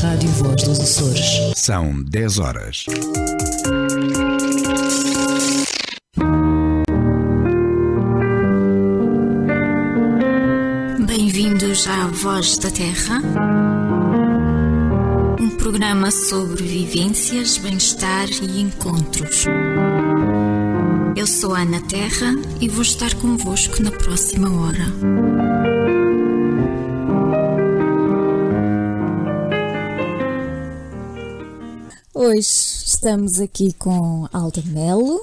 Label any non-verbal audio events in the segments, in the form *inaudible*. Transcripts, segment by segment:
Rádio Voz dos Açores. São 10 horas. Bem-vindos à Voz da Terra, um programa sobre vivências, bem-estar e encontros. Eu sou a Ana Terra e vou estar convosco na próxima hora. Hoje estamos aqui com Alda Melo.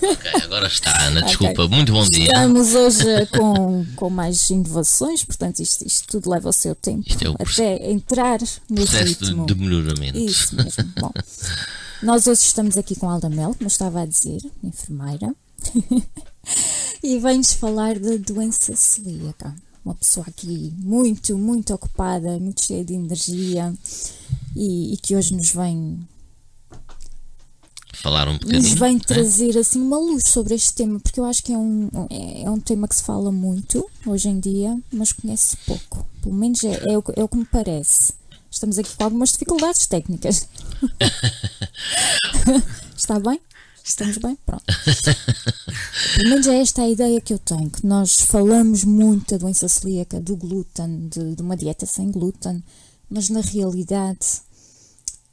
Ok, agora está, Ana, *laughs* desculpa, muito bom dia. Estamos hoje *laughs* com, com mais inovações, portanto, isto, isto tudo leva o seu tempo Isto é o até entrar no Processo ritmo. de, melhoramento. Isso mesmo. Bom, nós hoje estamos aqui com Alda Mel, como eu estava a dizer, enfermeira, *laughs* e vem-nos falar da doença celíaca. Uma pessoa aqui muito, muito ocupada, muito cheia de energia e, e que hoje nos vem, Falar um nos bocadinho. vem né? trazer assim uma luz sobre este tema, porque eu acho que é um, é, é um tema que se fala muito hoje em dia, mas conhece pouco. Pelo menos é, é, o, é o que me parece. Estamos aqui com algumas dificuldades técnicas. *laughs* Está bem? Estamos bem? Pronto. *laughs* Pelo menos é esta a ideia que eu tenho, que nós falamos muito da doença celíaca, do glúten, de, de uma dieta sem glúten, mas na realidade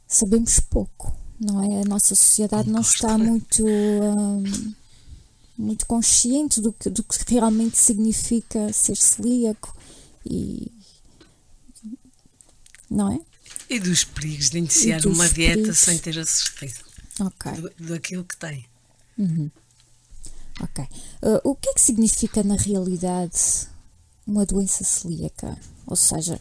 sabemos pouco, não é? A nossa sociedade não está muito, hum, muito consciente do que, do que realmente significa ser celíaco e não é? E dos perigos de iniciar uma dieta perigos. sem ter a certeza Ok. do, daquilo que tem. Ok. Uh, o que é que significa na realidade uma doença celíaca? Ou seja,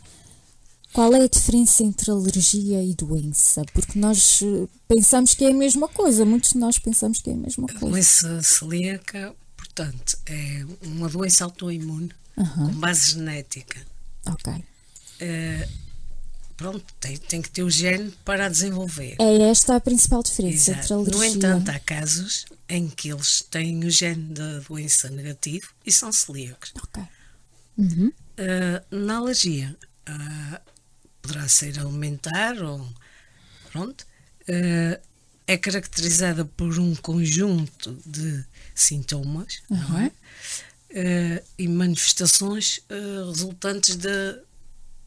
qual é a diferença entre alergia e doença? Porque nós uh, pensamos que é a mesma coisa, muitos de nós pensamos que é a mesma A coisa. doença celíaca, portanto, é uma doença autoimune com base genética. Ok. Eh, pronto, tem, tem que ter o gene para a desenvolver. É esta a principal diferença Exato. entre a alergia. No entanto, há casos em que eles têm o gene da doença negativo e são celíacos. Ok. Uh, na alergia, uh, poderá ser alimentar ou. Pronto. uh, é caracterizada por um conjunto de sintomas não é? Uh, e manifestações uh, resultantes de,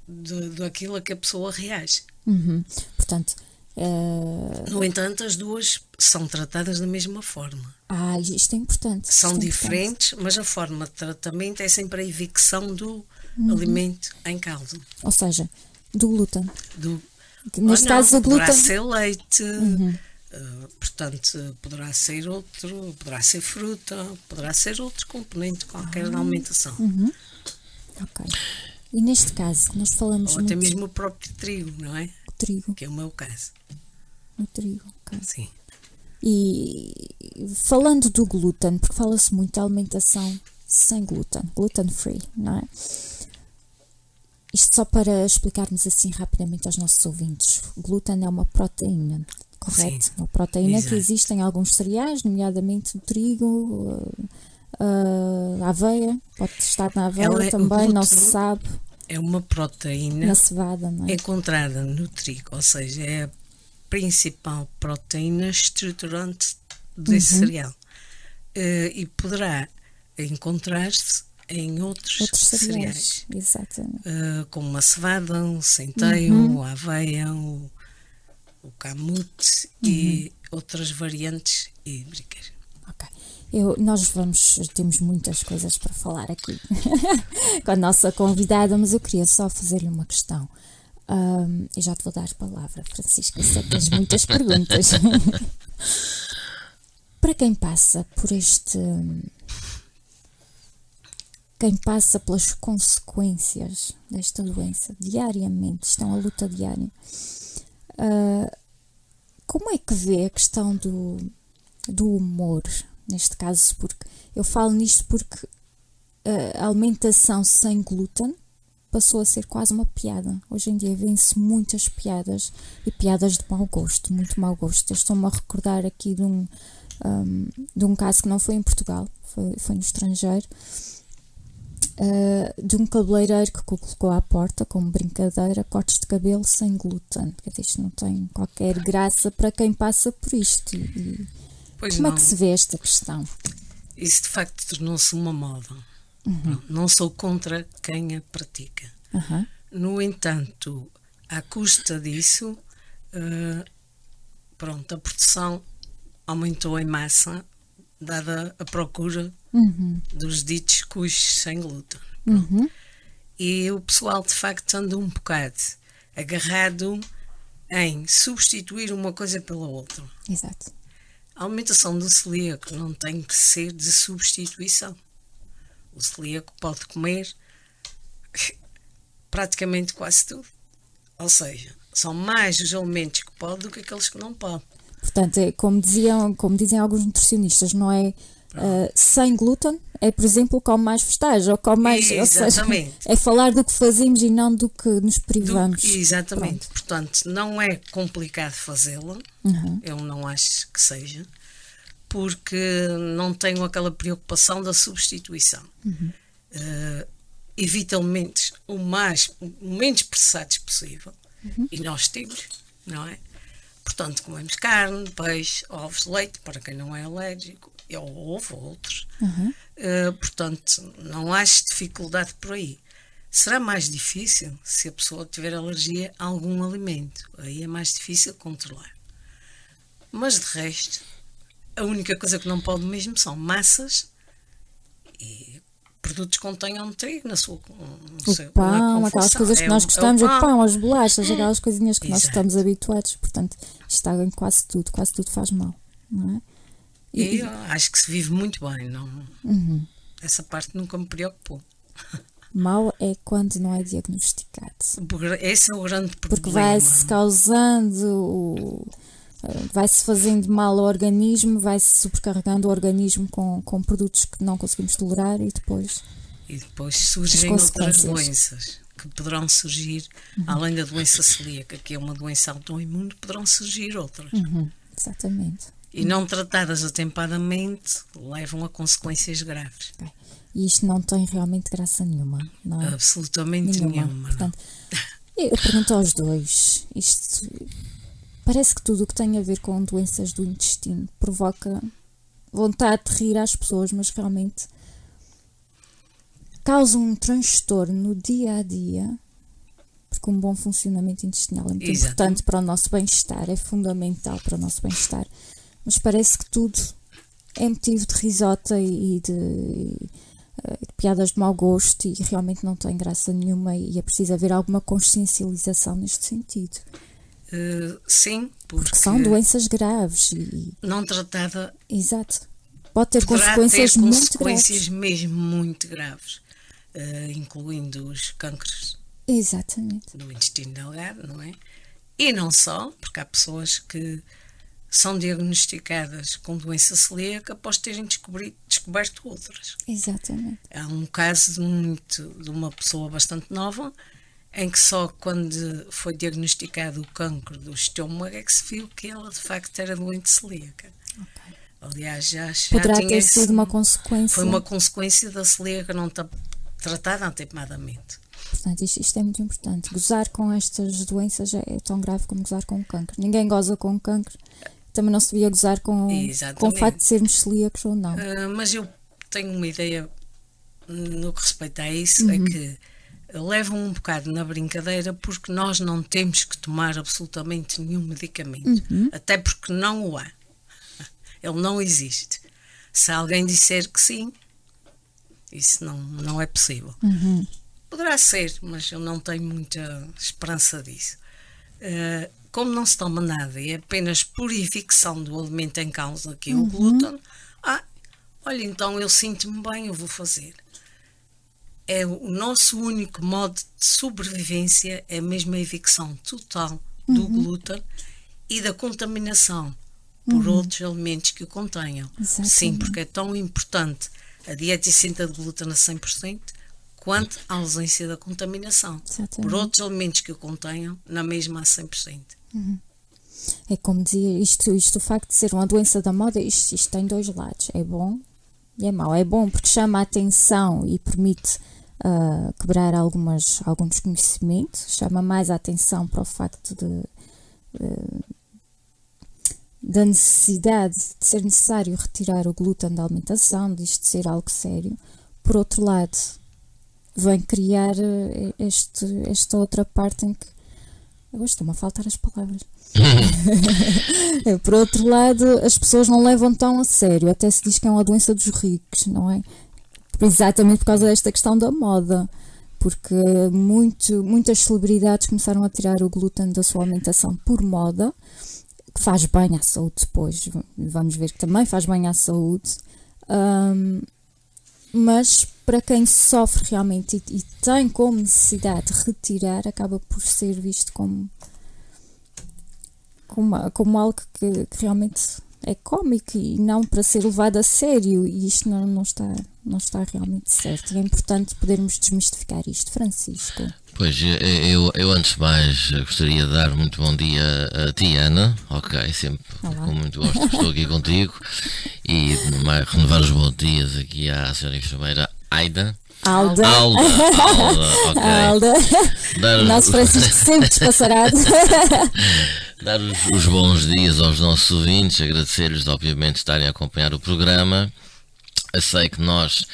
de, daquilo a que a pessoa reage. Uhum. Portanto, uh, No entanto, as duas são tratadas da mesma forma. ah, isto é importante. São é importante. diferentes, mas a forma de tratamento é sempre a evicção do Uhum. alimento em causa. Ou seja, do glúten. Do, neste Ou não, caso, o glúten. Poderá ser leite, eh, portanto, poderá ser outro, poderá ser fruta, poderá ser outro componente qualquer Ah. da alimentação. Uhum. Ok. E neste caso, que nós falamos Ou até muito mesmo o próprio trigo, não é? do trigo, Que é o meu caso. no trigo, ok. Sim. E falando do glúten, porque fala-se muito da alimentação sem glúten, gluten free, não é? Isto só para explicarmos assim rapidamente aos nossos ouvintes. O glúten é uma proteína, correto? Sim. Uma proteína que Exato. existe em alguns cereais, nomeadamente o trigo, uh, a aveia, pode estar na aveia Ela é- também, não se sabe, É uma proteína na cevada, não é? encontrada no trigo, ou seja, é a principal proteína estruturante desse Uhum. cereal. Eh, e poderá encontrar-se em outros, Outros cereais. cereais. Uh, como a cevada, o centeio, Uhum. a aveia, o, o camute Uhum. e outras variantes hídricas. Eu, nós vamos, temos muitas coisas para falar aqui *laughs* com a nossa convidada, mas eu queria só fazer-lhe uma questão. Ahm, eu já te vou dar a palavra, Francisca, sei que tens muitas perguntas. *laughs* para quem passa por este. Quem passa pelas consequências desta doença diariamente, é uma luta diária, ah, como é que vê a questão do, do humor, neste caso, porque eu falo nisto porque a alimentação sem glúten passou a ser quase uma piada. Hoje em dia vêem-se muitas piadas e piadas de mau gosto, muito mau gosto. Estou-me a recordar aqui de um, um, de um caso que não foi em Portugal, foi, foi no estrangeiro, uh, de um cabeleireiro que colocou à porta, como brincadeira, cortes de cabelo sem glúten. Isto não tem qualquer graça para quem passa por isto. E, Pois como não. é que se vê esta questão? Isso de facto tornou-se uma moda. Uhum. Não sou contra quem a pratica. Aham. No entanto, à custa disso, eh, pronto, a produção aumentou em massa, dada a procura Uhum. dos ditos custos sem glúten. Uhum. E o pessoal, de facto, anda um bocado agarrado em substituir uma coisa pela outra. Exato. A alimentação do celíaco não tem que ser de substituição. O celíaco pode comer *laughs* praticamente quase tudo. Ou seja, são mais os alimentos que pode do que aqueles que não pode. Portanto, é, como, diziam, como dizem alguns nutricionistas, não é uh, sem glúten, é, por exemplo, come mais vegetais, ou come mais. Ou seja, Exatamente. é falar do que fazemos e não do que nos Do- privamos. exatamente. Portanto, não é complicado fazê-la. Uhum. Eu não acho que seja. Porque não tenho aquela preocupação da substituição. Eh, evita alimentos o mais o menos processados possível e nós temos, não é? Portanto, comemos carne, peixe, ovos, leite, para quem não é alérgico, ou ovo, outros. Eh, portanto, não acho dificuldade por aí. Será mais difícil se a pessoa tiver alergia a algum alimento. Aí é mais difícil controlar. Mas de resto, a única coisa que não pode mesmo são massas e produtos que contenham trigo na sua no O seu- pão, aquelas coisas que É nós o- é o gostamos, o pão, as bolachas, aquelas coisinhas que nós Exato. estamos habituados. Portanto, está em quase tudo, quase tudo faz mal, não é? E eu acho que se vive muito bem. Não, Uhum. Essa parte nunca me preocupou. *laughs* Mal é quando não é diagnosticado. Esse é o grande problema. Porque vai-se causando, eh, vai-se fazendo mal ao organismo, vai-se supercarregando o organismo com, com produtos que não conseguimos tolerar e depois. E depois surgem As outras. Uhum. doenças que poderão surgir, além da doença celíaca, que é uma doença autoimune, poderão surgir outras. Uhum, exatamente. E não tratadas atempadamente levam a consequências graves. E isto não tem realmente graça nenhuma, não é? Absolutamente nenhuma. não. Portanto, eu pergunto aos dois: isto parece que tudo o que tem a ver com doenças do intestino provoca vontade de rir às pessoas, mas realmente causa um transtorno no dia a dia. Porque um bom funcionamento intestinal é muito Exato. importante para o nosso bem-estar, é fundamental para o nosso bem-estar. Mas parece que tudo é motivo de risota e de, eh, de piadas de mau gosto e realmente não tem graça nenhuma e é preciso haver alguma consciencialização neste sentido. Eh, sim, porque, Porque são doenças graves e, não tratada exato, pode ter consequências ter muito consequências graves. mesmo muito graves, eh, incluindo os cânceres Exatamente. do intestino delgado, não é? E não só, porque há pessoas que são diagnosticadas com doença celíaca após terem descoberto outras. Exatamente. Há um caso de, muito, de uma pessoa bastante nova em que só quando foi diagnosticado o cancro do estômago é que se viu que ela de facto era doente celíaca. Aliás, já, já Poderá tinha ter esse- sido uma consequência. foi uma consequência da celíaca não estar tratada atempadamente. Portanto, isto, isto é muito importante. Gozar com estas doenças é, é tão grave como gozar com o cancro. Ninguém goza com o cancro. Também não se devia gozar com, com o facto de sermos celíacos ou não. Ah, mas eu tenho uma ideia no que respeita a isso, é que levam um bocado na brincadeira porque nós não temos que tomar absolutamente nenhum medicamento, até porque não o há. *laughs* Ele não existe. Se alguém disser que sim, isso não, não é possível. Poderá ser, mas eu não tenho muita esperança disso. Eh, como não se toma nada e é apenas purificação do alimento em causa, que é o glúten, ah, olha, então eu sinto-me bem, eu vou fazer. É o nosso único modo de sobrevivência, é mesmo a evicção total do glúten e da contaminação por outros alimentos que o contenham. Sim, Exatamente. porque é tão importante a dieta isenta de glúten a 100% quanto a ausência da contaminação por Exatamente. outros alimentos que o contenham na mesma a 100%. É como dizia, isto, isto o facto de ser uma doença da moda, isto, isto tem dois lados. É bom e é mau. É bom porque chama a atenção e permite uh, quebrar algumas, algum desconhecimento, chama mais a atenção para o facto de, uh, da necessidade de ser necessário retirar o glúten da alimentação, disto ser algo sério. Por outro lado, vem criar eh, este, esta outra parte em que Agora estão-me a faltar as palavras. *laughs* Por outro lado, as pessoas não levam tão a sério. Até se diz que é uma doença dos ricos, não é? Exatamente por causa desta questão da moda. Porque muito, muitas celebridades começaram a tirar o glúten da sua alimentação por moda, que faz bem à saúde depois. Vamos ver que também faz bem à saúde. Um, mas para quem sofre realmente e, e, tem como necessidade de retirar, acaba por ser visto como, como, como algo que, que realmente é cómico e não para ser levado a sério e isto não, não, está, não está realmente certo. E é importante podermos desmistificar isto. Francisco. Pois, eu, eu antes de mais gostaria de dar muito bom dia a ti, Ana. Ok, sempre Olá. com muito gosto estou aqui contigo. E renovar os bons dias aqui à senhora enfermeira Aida. Alda. Alda, Alda, *laughs* ok. Alda. Dar os... Nosso Francisco sempre *laughs* despassarado. *laughs* Dar os, os, bons dias aos nossos ouvintes, agradecer-lhes, obviamente, estarem a acompanhar o programa. Eu sei que nós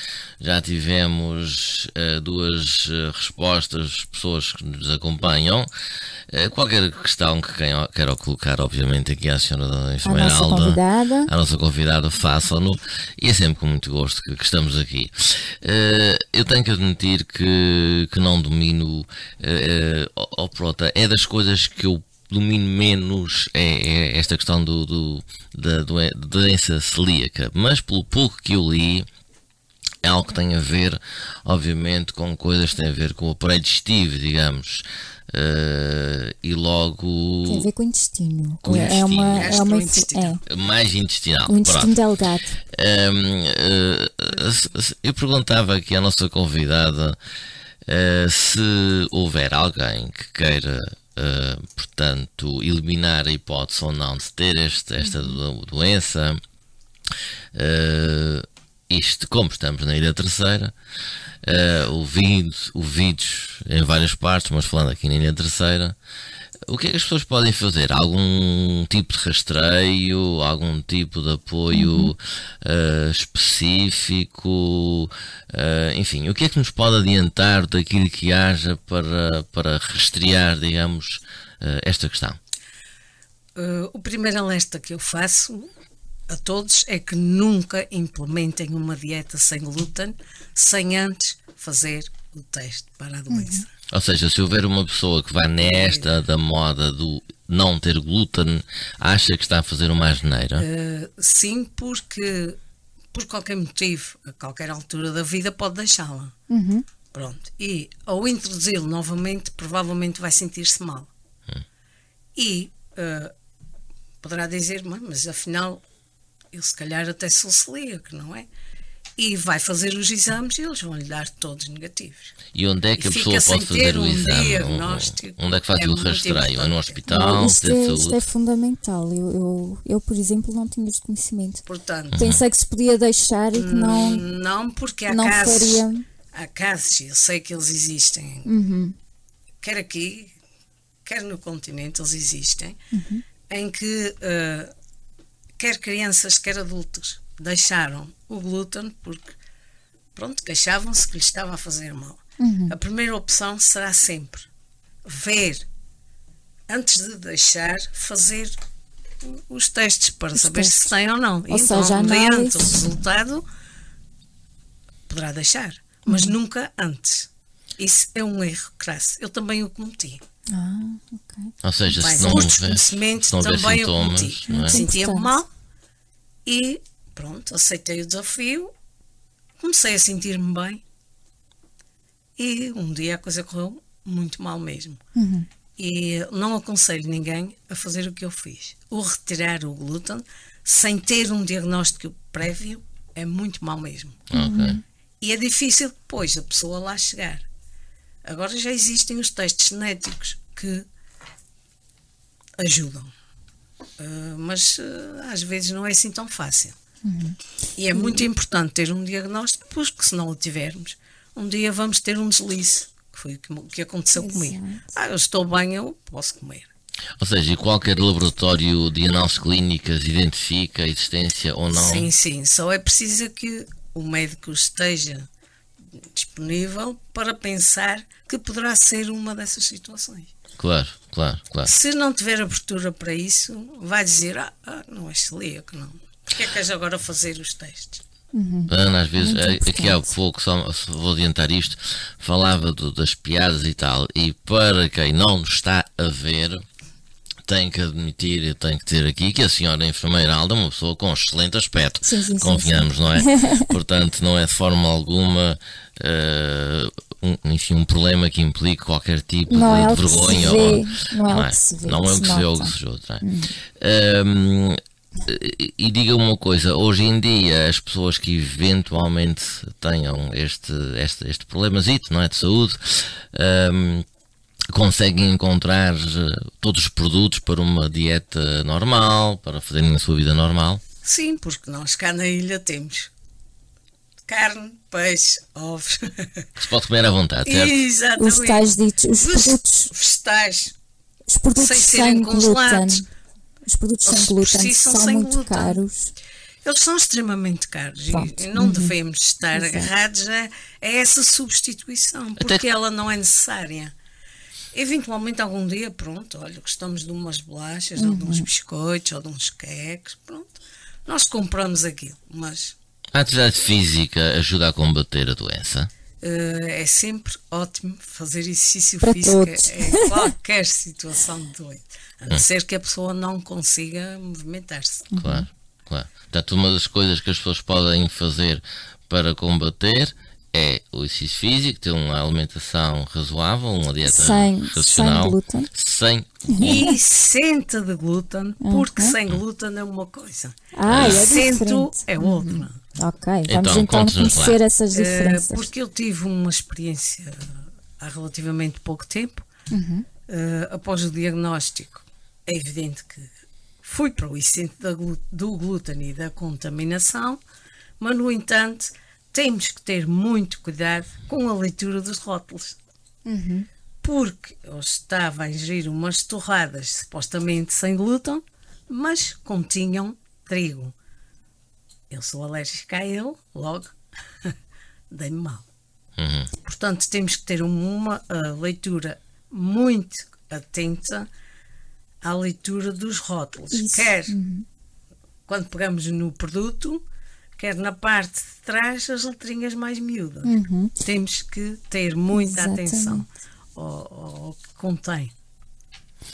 já tivemos uh, duas uh, respostas, pessoas que nos acompanham. Uh, qualquer questão que queiram, queiram colocar, obviamente, aqui à senhora Esmeralda, a nossa convidada, façam-no. E é sempre com muito gosto que, que estamos aqui. eu tenho que admitir que, que não domino, uh, oh, prota, é das coisas que eu domino menos é, é esta questão do, do, da doença celíaca, mas pelo pouco que eu li, é algo que tem a ver, obviamente, com coisas que têm a ver com o aparelho digestivo, digamos. Uh, e logo. Tem a ver com o intestino. Com é, intestino. uma, é uma é. mais intestinal. O intestino Pronto. delgado. uh, eu perguntava aqui à nossa convidada uh, se houver alguém que queira uh, portanto, eliminar a hipótese ou não de ter este, esta uhum. doença. Uh, isto, como estamos na Ilha Terceira, uh, ouvindo, ouvidos em várias partes, mas falando aqui na Ilha Terceira, o que é que as pessoas podem fazer? Algum tipo de rastreio, algum tipo de apoio uhum. uh, específico? Uh, enfim, o que é que nos pode adiantar daquilo que haja para, para rastrear, digamos, uh, esta questão? o primeiro alerta que eu faço a todos é que nunca implementem uma dieta sem glúten sem antes fazer o teste para a doença. Uhum. Ou seja, se houver uma pessoa que vai nesta da moda do não ter glúten, acha que está a fazer uma asneira? Uh, sim, porque por qualquer motivo, a qualquer altura da vida, pode deixá-la. Uhum. Pronto. E ao introduzi-lo novamente, provavelmente vai sentir-se mal. Uhum. E uh, poderá dizer, mas afinal, eu se calhar até sou celíaco, não é? E vai fazer os exames e eles vão lhe dar todos negativos. E onde é que e a pessoa pode fazer o um exame? Onde é que faz é o rastreio? É no hospital? Isto, é, isto é fundamental. Eu, eu, eu, por exemplo, não tinha este conhecimento. Portanto, Pensei que se podia deixar e que não. Não, porque há não casos. Faria... Há casos, eu sei que eles existem. Uhum. Quer aqui, quer no continente, eles existem, uhum. em que uh, quer crianças, quer adultos deixaram o glúten porque, pronto, queixavam-se que lhe estava a fazer mal. Uhum. A primeira opção será sempre ver, antes de deixar, fazer os testes para os saber testes. se tem ou não. Ou então, seja, mediante o resultado, poderá deixar, mas uhum. nunca antes. Isso é um erro crasso. Eu também o cometi. Ah, ok. Ou seja, Bem, se não houver, se não também sintomas, eu cometi. É? Sentia-me mal e Pronto, aceitei o desafio, comecei a sentir-me bem e um dia a coisa correu muito mal mesmo. Uhum. E não aconselho ninguém a fazer o que eu fiz. O retirar o glúten sem ter um diagnóstico prévio é muito mal mesmo. Okay. E é difícil depois a pessoa lá chegar. Agora já existem os testes genéticos que ajudam. Uh, mas uh, às vezes não é assim tão fácil. Uhum. E é muito importante ter um diagnóstico, porque se não o tivermos, um dia vamos ter um deslize, que foi o que, que aconteceu Exato. comigo. Ah, eu estou bem, eu posso comer. Ou seja, e qualquer laboratório de análises clínicas identifica a existência ou não? Sim, sim, só é preciso que o médico esteja disponível para pensar que poderá ser uma dessas situações. Claro, claro, claro. Se não tiver abertura para isso, vai dizer: Ah, ah não é celíaco, não. Porquê é que queres agora fazer os testes? Ana, às vezes, Muito eh, aqui há pouco, só vou adiantar isto, falava do- das piadas e tal, e para quem não nos está a ver, tem que admitir, eu tenho que dizer aqui que a senhora enfermeira Alda é uma pessoa com excelente aspecto, Sim, sim, sim, convenhamos, não é? *laughs* Portanto, não é de forma alguma, eh, um, enfim, um problema que implique qualquer tipo Não de, é de vergonha. vê, ou- não é o que se vê, Não é o que se vê ou o que se é? E- e diga uma coisa, hoje em dia as pessoas que eventualmente tenham este, este, este problemazito não é, de saúde ehm, conseguem encontrar eh, todos os produtos para uma dieta normal, para fazerem a sua vida normal. Sim, porque nós cá na ilha temos carne, peixe, ovos. Que se pode comer à vontade, certo? Exatamente. Os tais ditos, os produtos, vegetais. os produtos sem sem, serem glúten. Os produtos sem glúten si são são sem muito glúten. caros. Eles são extremamente caros e- Pronto. e não devemos estar Exato. agarrados a, a essa substituição, porque Até- ela não é necessária. Eventualmente, algum dia, pronto, olha, gostamos de umas bolachas, ou de uns biscoitos, ou de uns queques, pronto. Nós compramos aquilo, mas A atividade física ajuda a combater a doença. Eh, é sempre ótimo fazer exercício Para físico todos. em qualquer *laughs* situação de doença, a não ser que a pessoa não consiga movimentar-se. Claro, claro. Portanto, uma das coisas que as pessoas podem fazer para combater é o exercício físico, ter uma alimentação razoável, uma dieta Sem- racional, sem glúten. sem *laughs* isenta de glúten, porque sem glúten é uma coisa. Ah, é Isento diferente. é outra. Ok, vamos Então, então, conte-nos lá. conhecer essas Eh, diferenças. porque eu tive uma experiência há relativamente pouco tempo, Uhum. eh, após o diagnóstico. É evidente que fui para o glú- do glúten e da contaminação, mas, no entanto, temos que ter muito cuidado com a leitura dos rótulos. Uhum. Porque eu estava a ingerir umas torradas supostamente sem glúten, mas continham trigo. Eu sou alérgica a ele, logo *laughs* dei-me mal. Uhum. Portanto, temos que ter uma ah, leitura muito atenta à leitura dos rótulos. Isso. Quer quando pegamos no produto, quer na parte de trás as letrinhas mais miúdas. Temos que ter muita Exatamente. atenção ao, ao que contém.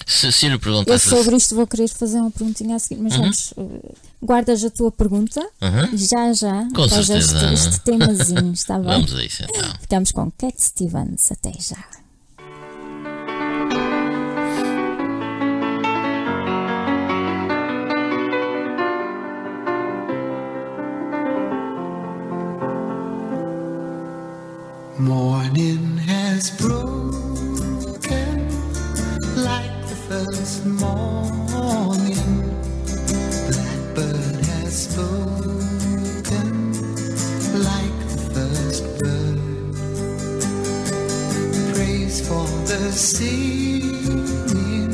Se, se lhe Eu perguntasse sobre isto vou querer fazer uma perguntinha a seguir, mas vamos, eh, guardas a tua pergunta Uhum. já já, Com certeza, este, este temazinho, está bem? Vamos a isso então. Ficamos com Cat Stevens, até já. Morning has broken like the first morning. For the singing,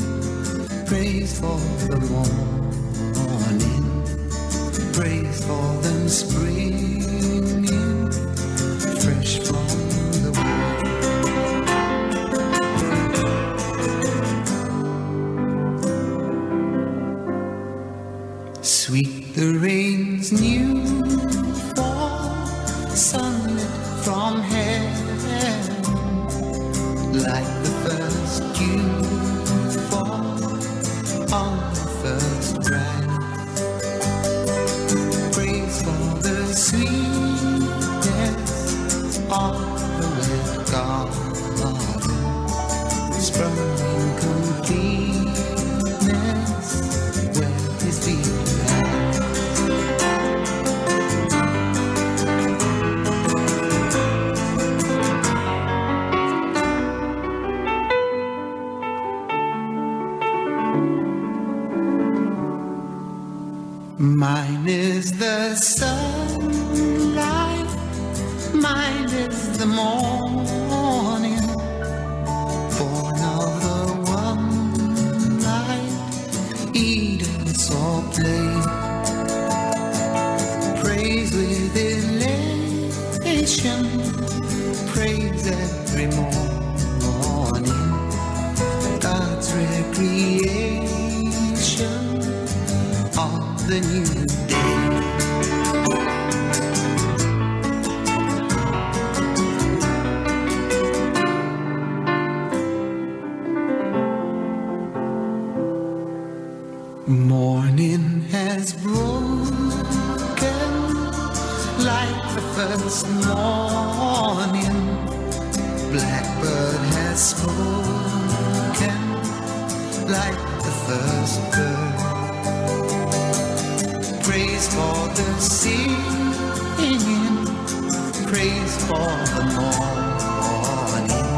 praise for the morning, Has broken like the first morning. Blackbird has spoken like the first bird. Praise for the singing, praise for the morning,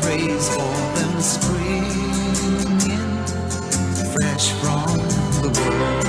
praise for them springing fresh from the world.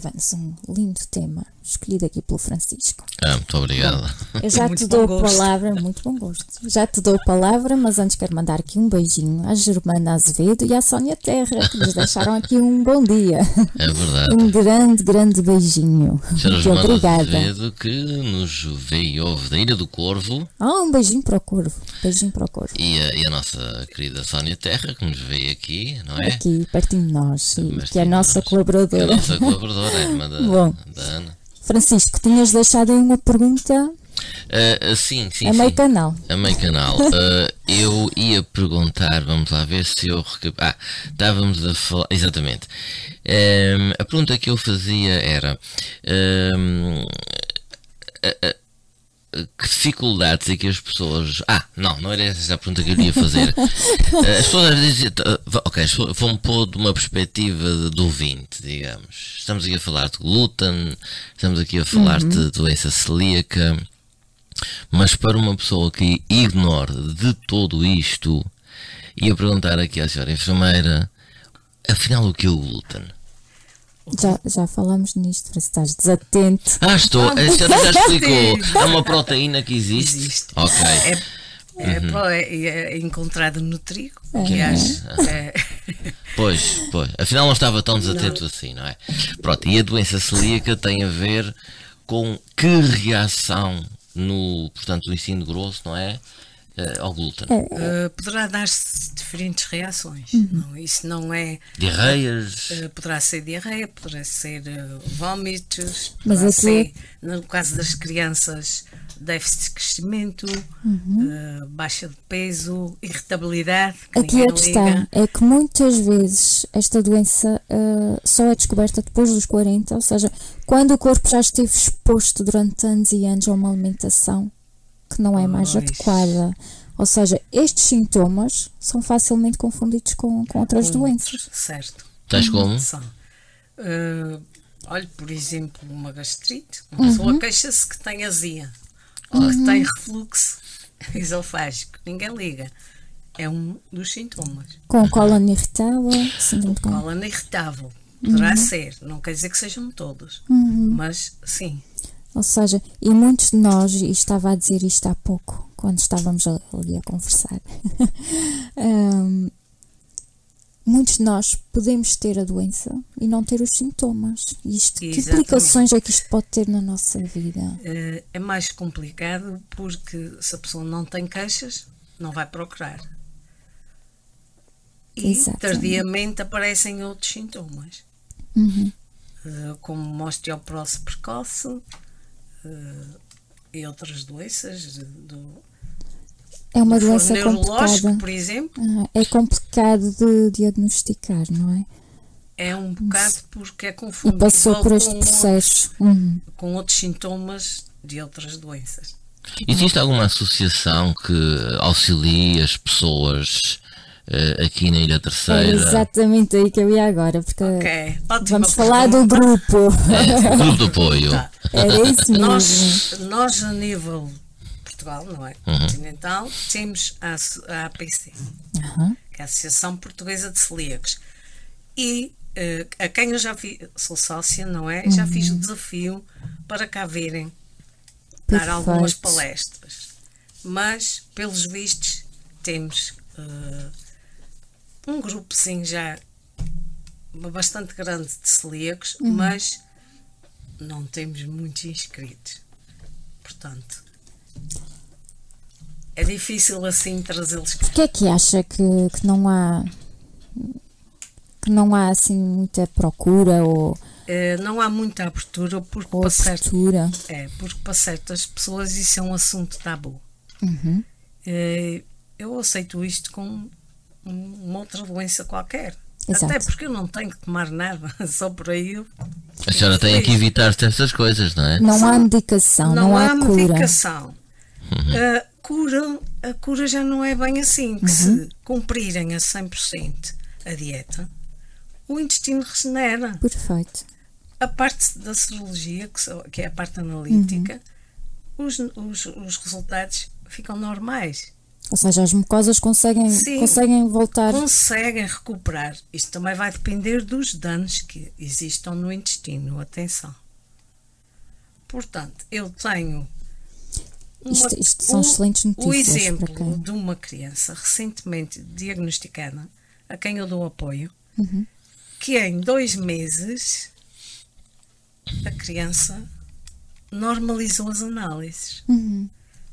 Cat Stevens, um lindo tema, escolhido aqui pelo Francisco. Ah, muito obrigado. *laughs* Eu já Muito te dou a palavra, muito bom gosto. Já te dou a palavra, mas antes quero mandar aqui um beijinho à Germana Azevedo e à Sónia Terra, que nos deixaram aqui um bom dia. É verdade. Um grande, grande beijinho. Muito obrigada. Azevedo que nos veio e ouve da Ilha do Corvo Ah, um beijinho para o Corvo. Beijinho para o Corvo. e a, e a nossa querida Sónia Terra que nos veio aqui, não é? Aqui, pertinho de nós, e Mas que é a nossa nós- colaboradora. Que é a nossa colaboradora, é irmã da, *laughs* Bom. da Ana. Francisco, tinhas deixado aí uma pergunta ah, sim, sim, a sim. meio canal. A meio canal. *laughs* Ah, eu ia perguntar, vamos lá ver se eu. Ah, estávamos a falar. Exatamente. Ehm, a pergunta que eu fazia era. a- a- que dificuldades é que as pessoas. Ah, não, não era essa a pergunta que eu ia fazer. *laughs* Eh, as pessoas às vezes dizem. ah, Ok, vão pôr de uma perspectiva do ouvinte, digamos. Estamos aqui a falar de glúten, estamos aqui a falar de doença celíaca. Mas para uma pessoa que ignore de todo isto, ia perguntar aqui à senhora enfermeira, afinal o que é o glúten? Já, já falamos nisto, Francisco, estás desatento. Ah, estou, *laughs* a senhora já explicou, é uma proteína que existe? Existe. Ok, É, é, Uhum. é- é encontrada no trigo, que acho. É, pois, pois, afinal não estava tão desatento assim, não é? Pronto, e a doença celíaca tem a ver com que reação no, portanto, no ensino grosso, não é? Eh, ao glúten. eh, poderá dar-se diferentes reações. Uhum. Não, isso não é. Diarreias, eh, poderá ser diarreia, poderá ser eh, vómitos, Mas poderá aqui- ser, no caso das crianças, déficit de crescimento, Uhum. baixa de peso, irritabilidade. Que Aqui ninguém a questão liga. é que muitas vezes esta doença só é descoberta depois dos 40, ou seja, quando o corpo já esteve exposto durante anos e anos a uma alimentação que não é mais Pois. adequada. Ou seja, estes sintomas são facilmente confundidos com, com outras Com doenças. outros, Certo. tais como? São. Eh, olha, por exemplo, uma gastrite. Uma Uhum. pessoa queixa-se que tem azia ou que tem refluxo *laughs* esofágico. Ninguém liga. É um dos sintomas. Com cólon irritável, síndrome de cólon. Cólera irritável. Poderá Uhum. ser. Não quer dizer que sejam todos. Mas sim. Ou seja, e muitos de nós, e estava a dizer isto há pouco, quando estávamos ali a conversar, *laughs* hum, muitos de nós podemos ter a doença e não ter os sintomas. Isto, que implicações é que isto pode ter na nossa vida? Eh, é mais complicado porque se a pessoa não tem queixas, não vai procurar. E Exatamente. tardiamente aparecem outros sintomas, Uhum. eh, como osteoporose precoce eh, e outras doenças do, É uma do doença complicada. por exemplo. Ah, É complicado de diagnosticar, não é? É um bocado porque é E confundido passou por este com processo. Uhum. outros- com outros sintomas de outras doenças. Existe alguma associação que auxilie as pessoas eh, aqui na Ilha É Terceira. exatamente aí que eu ia agora, porque Ok, ótima vamos falar do grupo. É, grupo de apoio. Tá. Era isso mesmo. Nós, nós a nível Portugal, não é? Uhum. Continental, temos a, a APC, Aham. que é a Associação Portuguesa de Celíacos. E eh, a quem eu já vi, sou sócia, não é? Já fiz Uhum. o desafio para cá virem dar algumas Perfeito. palestras. Mas, pelos vistos, temos eh, um grupozinho já bastante grande de celíacos, Uhum. mas não temos muitos inscritos. Portanto, é difícil assim trazê-los cá. Porquê é que acha que, que não há que não há assim muita procura ou, Eh, não há muita abertura porque ou para, certo, é, porque para certas pessoas isso é um assunto tabu. Uhum. Eh, eu aceito isto como um- uma outra doença qualquer. Exato. Até porque eu não tenho que tomar nada, *laughs* só por aí eu A senhora tem que evitar essas coisas, não é? Não há medicação, não, há, cura. medicação. A cura, a cura já não é bem assim, que Uhum. se cumprirem a 100% a dieta, o intestino regenera. Perfeito. A parte da serologia, que é a parte analítica, Uhum. os, os, os resultados ficam normais. Ou seja, as mucosas conseguem, Sim. conseguem voltar. Conseguem recuperar. Isto também vai depender dos danos que existam no intestino. Atenção. Portanto, eu tenho. uma- Isto- isto são excelentes O notícias para exemplo de uma criança recentemente diagnosticada, a quem eu dou apoio, Uhum. que em dois meses a criança normalizou as análises. Uhum.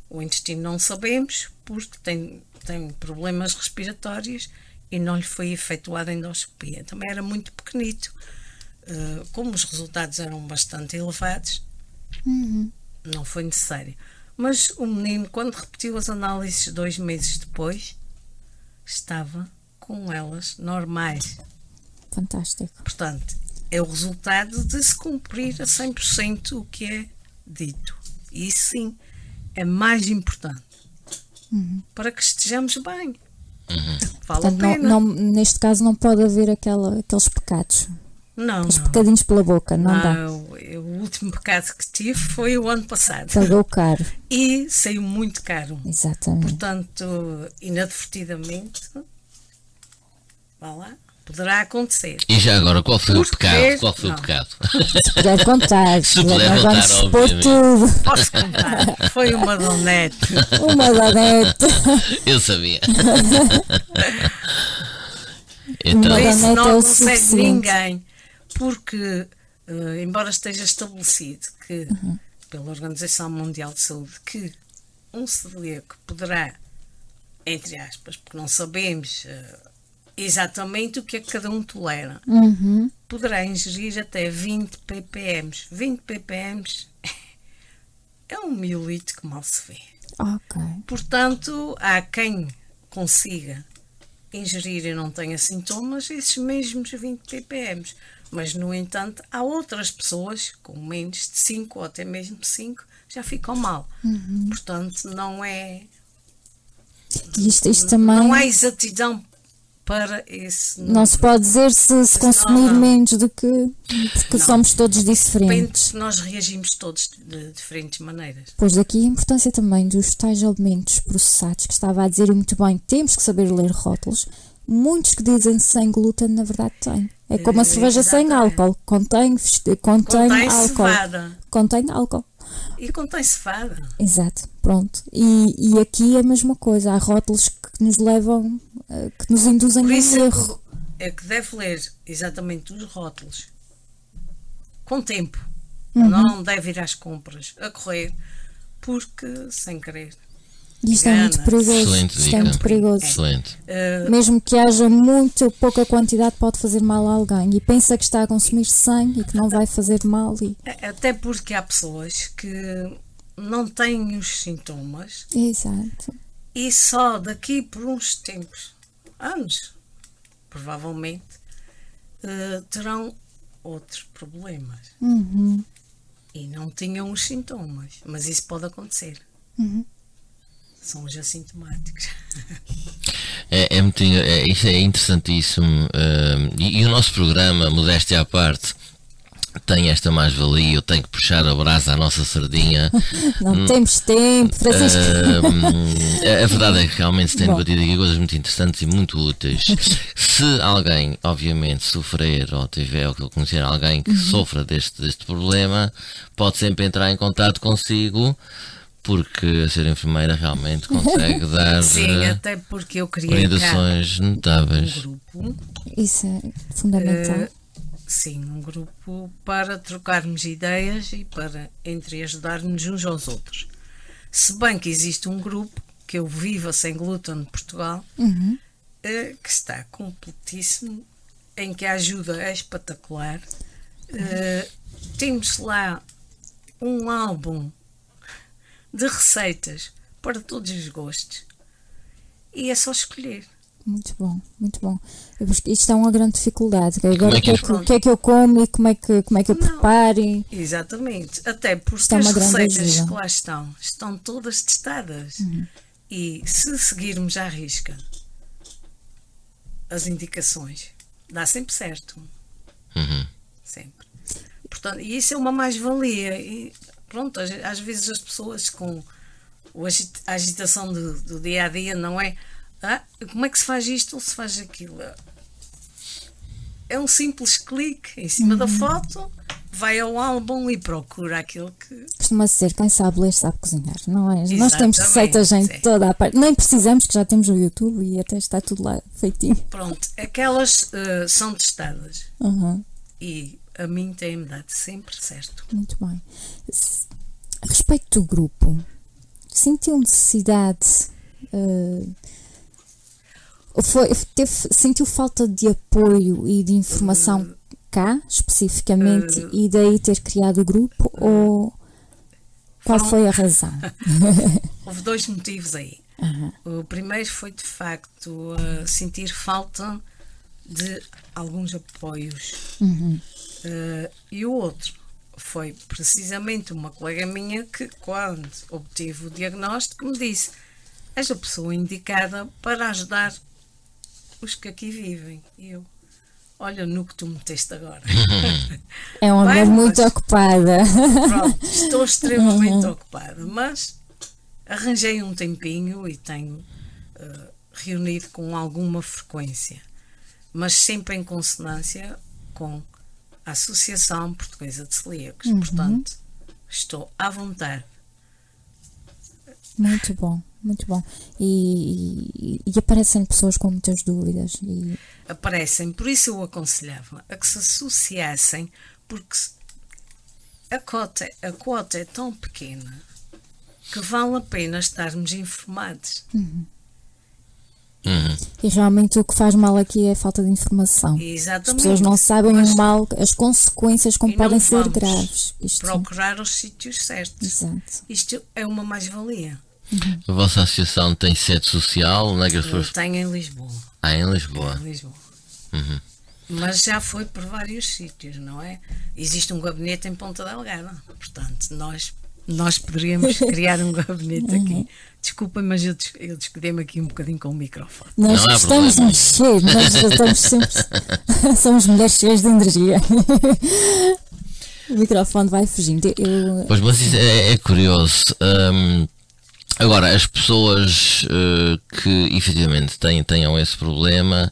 O intestino não sabemos porque tem, tem problemas respiratórios e não lhe foi efetuada endoscopia. Também era muito pequenito. Uh, como os resultados eram bastante elevados, Uhum. não foi necessário. Mas o menino, quando repetiu as análises dois meses depois, estava com elas normais. Fantástico. Portanto, é o resultado de se cumprir a 100% o que é dito. E sim é mais importante para que estejamos bem. Vale a Portanto, não, pena. não- neste caso não pode haver aquela, aqueles pecados. não, não. pecadinhos pela boca, não, dá. Não, eu- o último pecado que tive foi o ano passado. Pagou caro. E saiu muito caro. Exatamente. Portanto, inadvertidamente, vá lá, poderá acontecer. E já agora, qual foi o Porque- pecado? Qual foi não. o pecado? Se puder contar, *laughs* Se puder contar, vamos expor obviamente. tudo. Posso contar? Foi uma donete. *laughs* Uma donete. *laughs* Eu sabia. Então, Por isso é não o consegue ninguém, porque, eh, embora esteja estabelecido que, Uhum. pela Organização Mundial de Saúde, que um celíaco poderá, entre aspas, porque não sabemos eh, exatamente o que é que cada um tolera, Uhum. poderá ingerir até 20 ppm. 20 ppm é um miolito que mal se vê. Ok. Portanto, há quem consiga ingerir e não tenha sintomas, esses mesmos 20 ppm. Mas, no entanto, há outras pessoas com menos de 5 ou até mesmo 5 já ficam mal. Portanto, não é. Isto, isto também Não há exatidão para esse. não se pode dizer se, se consumir Não, menos do que. Porque Não. somos todos Depende, diferentes. nós reagimos todos de diferentes maneiras. Pois daqui a importância também dos tais alimentos processados, que estava a dizer muito bem, temos que saber ler rótulos. Muitos que dizem sem glúten, na verdade, têm. É como a Eh, cerveja sem álcool. Contém, contém, Contém álcool. cevada. Contém álcool. E contém cevada. Exato, pronto. E, e aqui é a mesma coisa. Há rótulos que nos levam, eh, que nos induzem Por a isso um é erro. que, é que deve ler exatamente os rótulos com tempo. Uhum. Não deve ir às compras a correr, porque sem querer. E isto é muito perigoso. excelente Isto é muito perigoso. Excelente. Eh, Mesmo que haja muito pouca quantidade, pode fazer mal a alguém. E pensa que está a consumir 100 e que não vai fazer mal. E... até porque há pessoas que não têm os sintomas Exato. e só daqui por uns tempos, anos, provavelmente, eh, terão outros problemas. Uhum. E não tinham os sintomas, mas isso pode acontecer. Uhum. São os assintomáticos. É, é muito, é, isso é interessantíssimo. Uh, e, e, o nosso programa, modéstia à parte, tem esta mais-valia, eu tenho que puxar a brasa à nossa sardinha. *laughs* Não hum, temos tempo, Francisco. Uh, a verdade é que realmente se tem debatido aqui coisas muito interessantes e muito úteis. se alguém, obviamente, sofrer ou tiver ou conhecer alguém que uhum. sofra deste, deste problema, pode sempre entrar em contato consigo porque a ser enfermeira realmente *laughs* consegue dar Sim, até porque eu queria orientações notáveis. Um grupo. Isso é fundamental. Uh, sim, um grupo para trocarmos ideias e para entre ajudar-nos uns aos outros. Se bem que existe um grupo que eu Viva Sem Glúten de Portugal, uhum. uh, que está completíssimo, em que a ajuda é espetacular. Uh, temos lá um álbum de receitas para todos os gostos. E é só escolher. Muito bom, muito bom. Isto é uma grande dificuldade. Agora, o que, é que, que, é que eu como e como é que, como é que eu preparo? Exatamente. Até porque é as receitas que lá estão estão todas testadas. Uhum. E se seguirmos à risca as indicações, dá sempre certo. Uhum. Sempre. Portanto, e isso é uma mais-valia. E pronto, às vezes as pessoas com a agitação do, do dia a dia não é ah, como é que se faz isto ou se faz aquilo? É um simples clique em cima uhum. da foto, vai ao álbum e procura aquilo que. Costuma ser, quem sabe ler sabe cozinhar, não é? Exatamente, Nós temos receitas em sim. toda a parte, nem precisamos, que já temos o YouTube e até está tudo lá feitinho. Pronto, aquelas uh, são testadas uhum. e a mim tem-me dado sempre certo. Muito bem. A respeito do grupo, sentiu necessidade. Uh, foi, teve, sentiu falta de apoio e de informação uh, cá, especificamente, uh, e daí ter criado o grupo? ou qual foi a razão? *laughs* Houve dois motivos aí. Uhum. O primeiro foi de facto sentir falta de alguns apoios. Uhum. Uh, e o outro foi precisamente uma colega minha que, quando obtive o diagnóstico, me disse: És a pessoa indicada para ajudar os que aqui vivem. E eu, olha no que tu meteste agora. *laughs* É uma mulher muito ocupada. Pronto, estou extremamente uhum. ocupada, mas arranjei um tempinho e tenho uh, reunido com alguma frequência, mas sempre em consonância com a Associação Portuguesa de Celíacos. Uhum. Portanto, estou à vontade. Muito bom, muito bom. E, e, e, aparecem pessoas com muitas dúvidas. E... Aparecem, por isso eu aconselhava a que se associassem, porque a cota, a quota é tão pequena que vale a pena estarmos informados. Uhum. Uhum. E realmente o que faz mal aqui é a falta de informação. Exatamente. As pessoas não sabem o mal, as consequências como podem ser graves. Isto... Procurar os sítios certos. Exato. Isto é uma mais-valia. Uhum. A vossa associação tem sede social? Não é que as pessoas... Tem em Lisboa. Ah, em Lisboa. Em Lisboa. Uhum. Mas já foi por vários sítios, não é? Existe um gabinete em Ponta Delgada. Portanto, nós nós poderíamos *laughs* criar um gabinete aqui. Uhum. Desculpem, mas eu, eu descuidei-me aqui um bocadinho com o microfone. Nós não estamos a mexer, nós estamos sempre. *laughs* somos mulheres cheias de energia. *laughs* o microfone vai fugindo. Eu... Pois, mas isso é, é curioso. Um, agora, as pessoas uh, que efetivamente têm, tenham esse problema,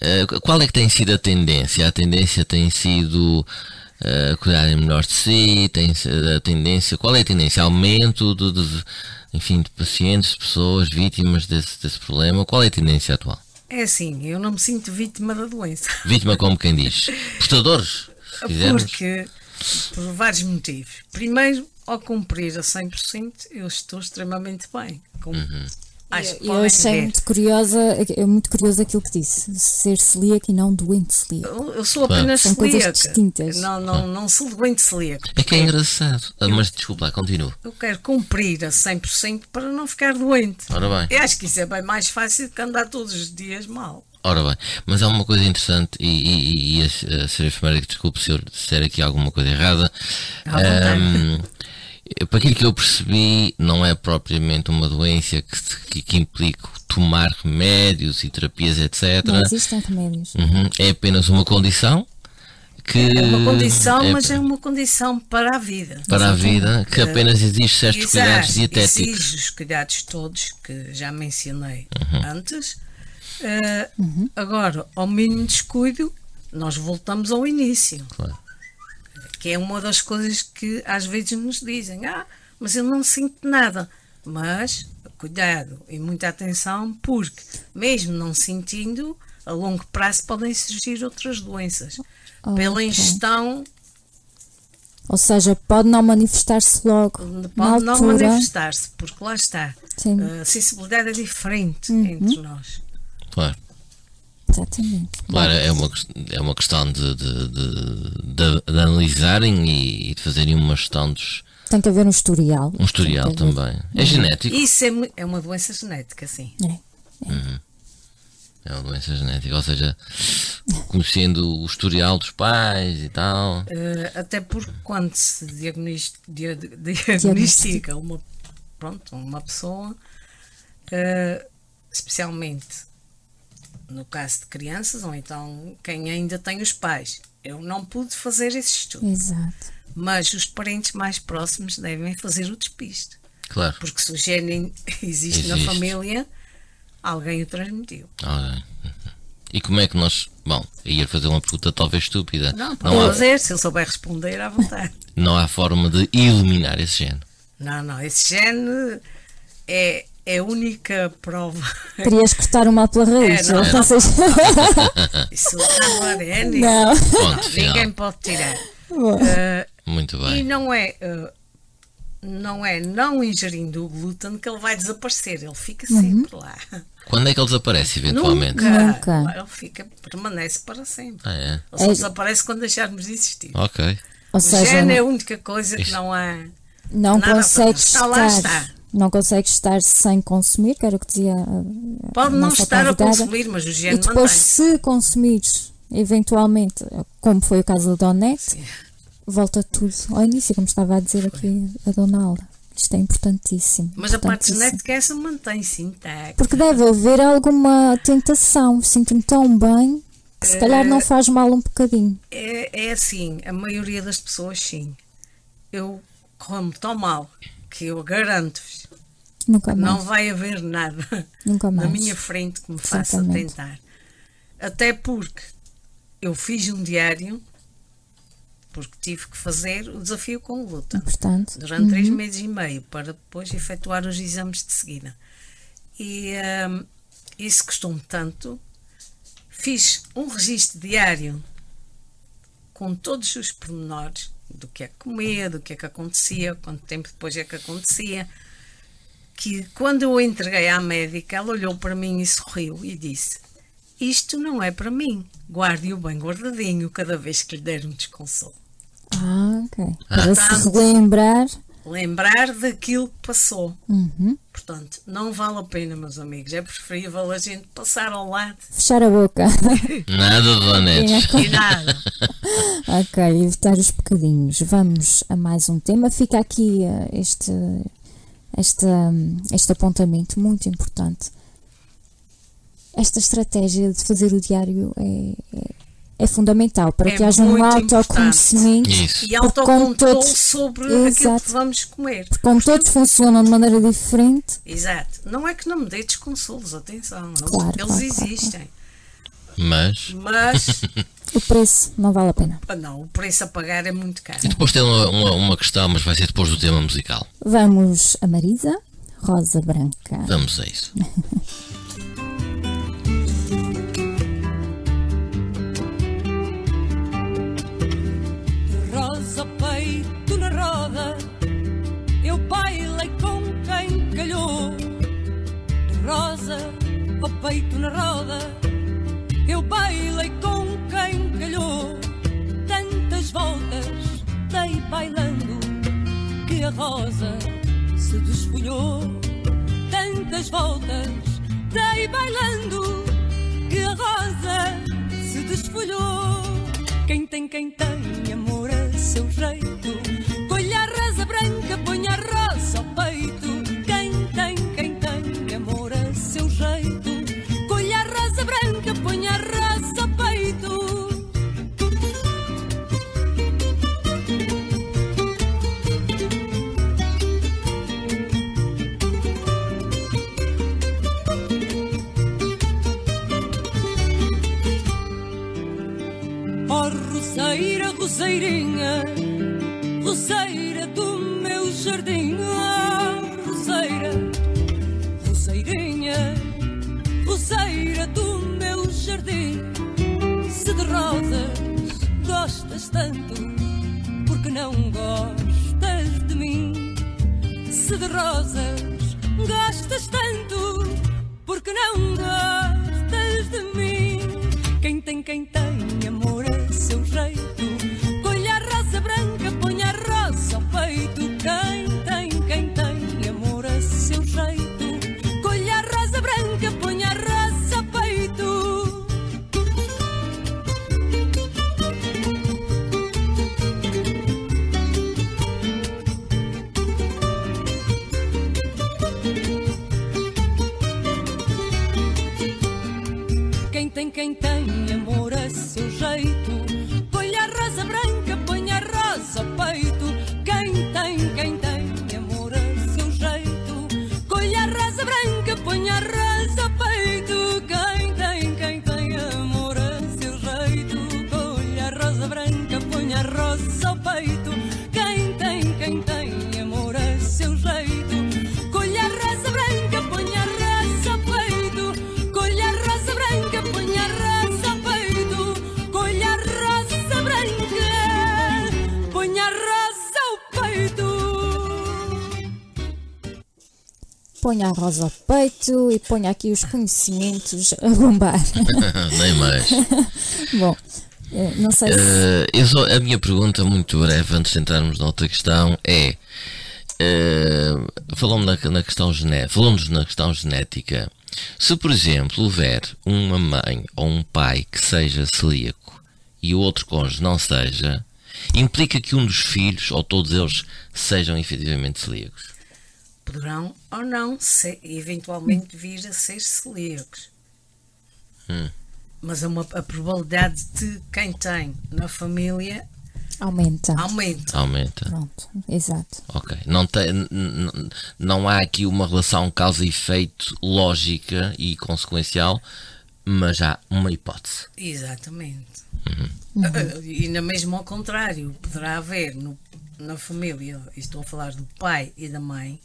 uh, qual é que tem sido a tendência? A tendência tem sido uh, cuidarem melhor de si, tem a tendência, qual é a tendência? Aumento de, de, enfim, de pacientes, de pessoas vítimas desse, desse problema? Qual é a tendência atual? É assim, eu não me sinto vítima da doença. Vítima como quem diz? *laughs* Portadores? Porque, por vários motivos. Primeiro, ao cumprir a 100%, eu estou extremamente bem. Com, uhum. Acho eu, eu achei muito curiosa, é muito curioso aquilo que disse, ser celíaco e não doente celíaco. Eu, eu sou apenas São coisas distintas. Não, não, não sou doente celíaco. É que é engraçado. Eu, Mas desculpa lá, continua. Eu quero cumprir a 100% para não ficar doente. Ora bem. Eu acho que isso é bem mais fácil do que andar todos os dias mal. Ora bem, mas há uma coisa interessante, e, e, e a, a senhora enfermeira, desculpe se eu disser aqui alguma coisa errada. Um, para aquilo que eu percebi, não é propriamente uma doença que, que, que implique tomar remédios e terapias, etc. Não existem remédios. Uhum. É apenas uma condição que É uma condição, é mas é uma condição para a vida. para a vida que apenas exige certos Exato, cuidados dietéticos. Exige os cuidados todos que já mencionei Uhum. antes. Eh, Agora, ao mínimo descuido, nós voltamos ao início. Claro. Que é uma das coisas que às vezes nos dizem: Ah, mas eu não sinto nada. Mas cuidado e muita atenção, porque mesmo não sentindo, a longo prazo podem surgir outras doenças. Pela Ok. ingestão Ou seja, pode não manifestar-se logo pode na não manifestar-se, porque lá está. Sim. Uhum. A sensibilidade é diferente entre nós. Claro. Exatamente. Claro, é uma, é uma questão de, de, de, de- de analisarem e, e de fazerem uma gestão dos. Tem que haver um historial. um historial também. É genético. Isso é, é uma doença genética, sim. É. É uma doença genética. Ou seja, conhecendo o historial dos pais e tal. Eh, até porque quando se diagnos- dia- diagnostica uma, pronto, uma pessoa, eh, especialmente no caso de crianças, ou então quem ainda tem os pais. Eu não pude fazer esse estudo, Exato. mas os parentes mais próximos devem fazer o despiste. Claro. Porque se o gene existe, na Existe. família, alguém o transmitiu. Uhum. E como é que nós. Bom, ia fazer uma pergunta talvez estúpida. Não, pode há, fazer, se eu souber responder à vontade. não há forma de eliminar esse gene. Não, não, esse gene é, é a única prova. Querias cortar o mal pela raiz. É, não. ou seja- Isso está no ADN. não. Ponto final. Ninguém pode tirar. Eh, Muito e bem. não é, eh, não é não ingerindo o glúten que ele vai desaparecer, ele fica Uhum. sempre lá. Quando é que ele desaparece, eventualmente? Nunca. Nunca. Ele fica, permanece para sempre. Ah, é? Ele só É- desaparece quando deixarmos de existir. Ok. Ou o seja, gene é a única coisa que Isso. não há. não para- Ah, lá estar. está. Não consegues estar sem consumir, que era o que dizia. a- Pode a não estar a convidada. consumir, mas o E gene depois, mantém. se consumires, eventualmente, como foi o caso da Donete, volta tudo ao início, como estava a dizer aqui a Dona Alda. Isto é importantíssimo. Mas a parte importantíssimo. genética essa mantém-se intacta. Porque deve haver alguma tentação. Sinto-me tão bem que se calhar não faz mal um bocadinho. É, é assim, a maioria das pessoas sim. Eu como tão mal que eu garanto-vos Nunca que não mais. vai haver nada *laughs* Nunca na mais. minha frente que me faça Exatamente. tentar. Até porque eu fiz um diário porque tive que fazer o desafio com o glúten Portanto, durante três meses e meio para depois efetuar os exames de seguida. E hum, isso custou-me tanto. Fiz um registro diário com todos os pormenores do que é que comia, do que é que acontecia, quanto tempo depois é que acontecia. Que quando eu entreguei à médica, ela olhou para mim e sorriu e disse: Isto não é para mim, guarde-o bem guardadinho cada vez que lhe der um desconsolo. ah, ok. Para se Portanto- relembrar. lembrar daquilo que passou. Uhum. Portanto, não vale a pena, meus amigos. É preferível a gente passar ao lado Fechar a boca. *laughs* Nada de donetes. e nada. ok, evitar os bocadinhos. Vamos a mais um tema. Fica aqui eh, este, este, hum, este apontamento muito importante. Esta estratégia de fazer o diário é, é, é fundamental para É que haja um autoconhecimento. Isso. E Porque autocontrole todos- sobre aquilo Exato. que vamos comer. Como todos funcionam de maneira diferente, Exato. Não é que não me dê desconsolos, atenção. Eles, Claro, eles claro, claro, existem. Mas. Mas, *laughs* o preço não vale a pena. ah, não, o preço a pagar é muito caro. E depois tem uma, uma, uma questão, mas vai ser depois do tema musical. Vamos a Marisa, Rosa Branca. Vamos a isso. *laughs* Rosa ao peito na roda, eu bailei com quem calhou. Rosa ao peito na roda, eu bailei a rosa se desfolhou. Tantas voltas dei bailando que a rosa se desfolhou. Quem tem, quem tem amor a seu jeito, Roseirinha, roseira do meu jardim. Ah, roseira, roseirinha, roseira do meu jardim. Se de rosas gostas tanto, porque não gostas de mim? Se de rosas gostas tanto, porque não gostas Ponha a rosa ao peito e ponha aqui os conhecimentos a bombar. *laughs* Nem mais. *laughs* Bom, eh, não sei se. Eh, eu só- a minha pergunta, muito breve, antes de entrarmos na outra questão, é. Uh, falamos na, na questão gené- falamos na questão genética. Se, por exemplo, houver uma mãe ou um pai que seja celíaco e o outro cônjuge não seja, implica que um dos filhos ou todos eles sejam efetivamente celíacos. Poderão ou não ser, eventualmente vir a ser celíacos. Mas a, uma- a probabilidade de quem tem na família Aumenta. aumenta. Aumenta. Pronto, exato. Ok. Não, tem, não há aqui uma relação causa e efeito lógica e consequencial, mas há uma hipótese. Exatamente. Ah, E na mesma ao contrário, poderá haver no- na família, e estou a falar do pai e da mãe,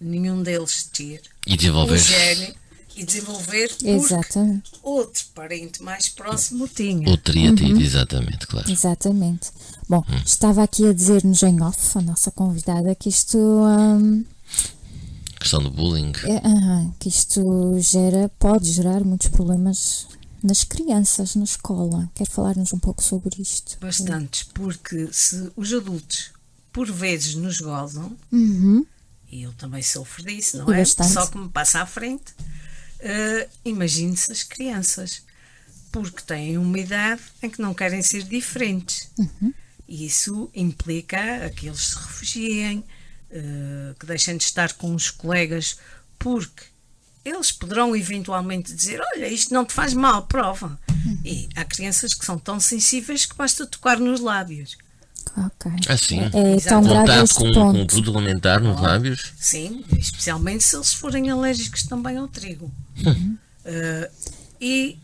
nenhum deles ter E o desenvolver. gene e desenvolver porque Exatamente. outro parente mais próximo tinha. Ou teria tido, exatamente, claro. Exatamente. Bom, estava aqui a dizer-nos em off, a nossa convidada, que isto, hum, questão do bullying. é- aham, que isto gera, pode gerar muitos problemas nas crianças na escola. Quer falar-nos um pouco sobre isto? Bastantes, porque se os adultos por vezes nos gozam, e eu também sofro disso, não. E é? bastante. Só que me passa à frente, eh, imagine-se as crianças, porque têm uma idade em que não querem ser diferentes. Uhum. E isso implica que eles se refugiem, eh, que deixem de estar com os colegas, porque eles poderão eventualmente dizer: Olha, isto não te faz mal, prova. Uhum. E há crianças que são tão sensíveis que basta tocar nos lábios. Ok. Assim, É tão Exato. grave contato com, com o ponto. produto alimentar nos lábios. Sim, especialmente se eles forem alérgicos também ao trigo. Uhum. Eh, e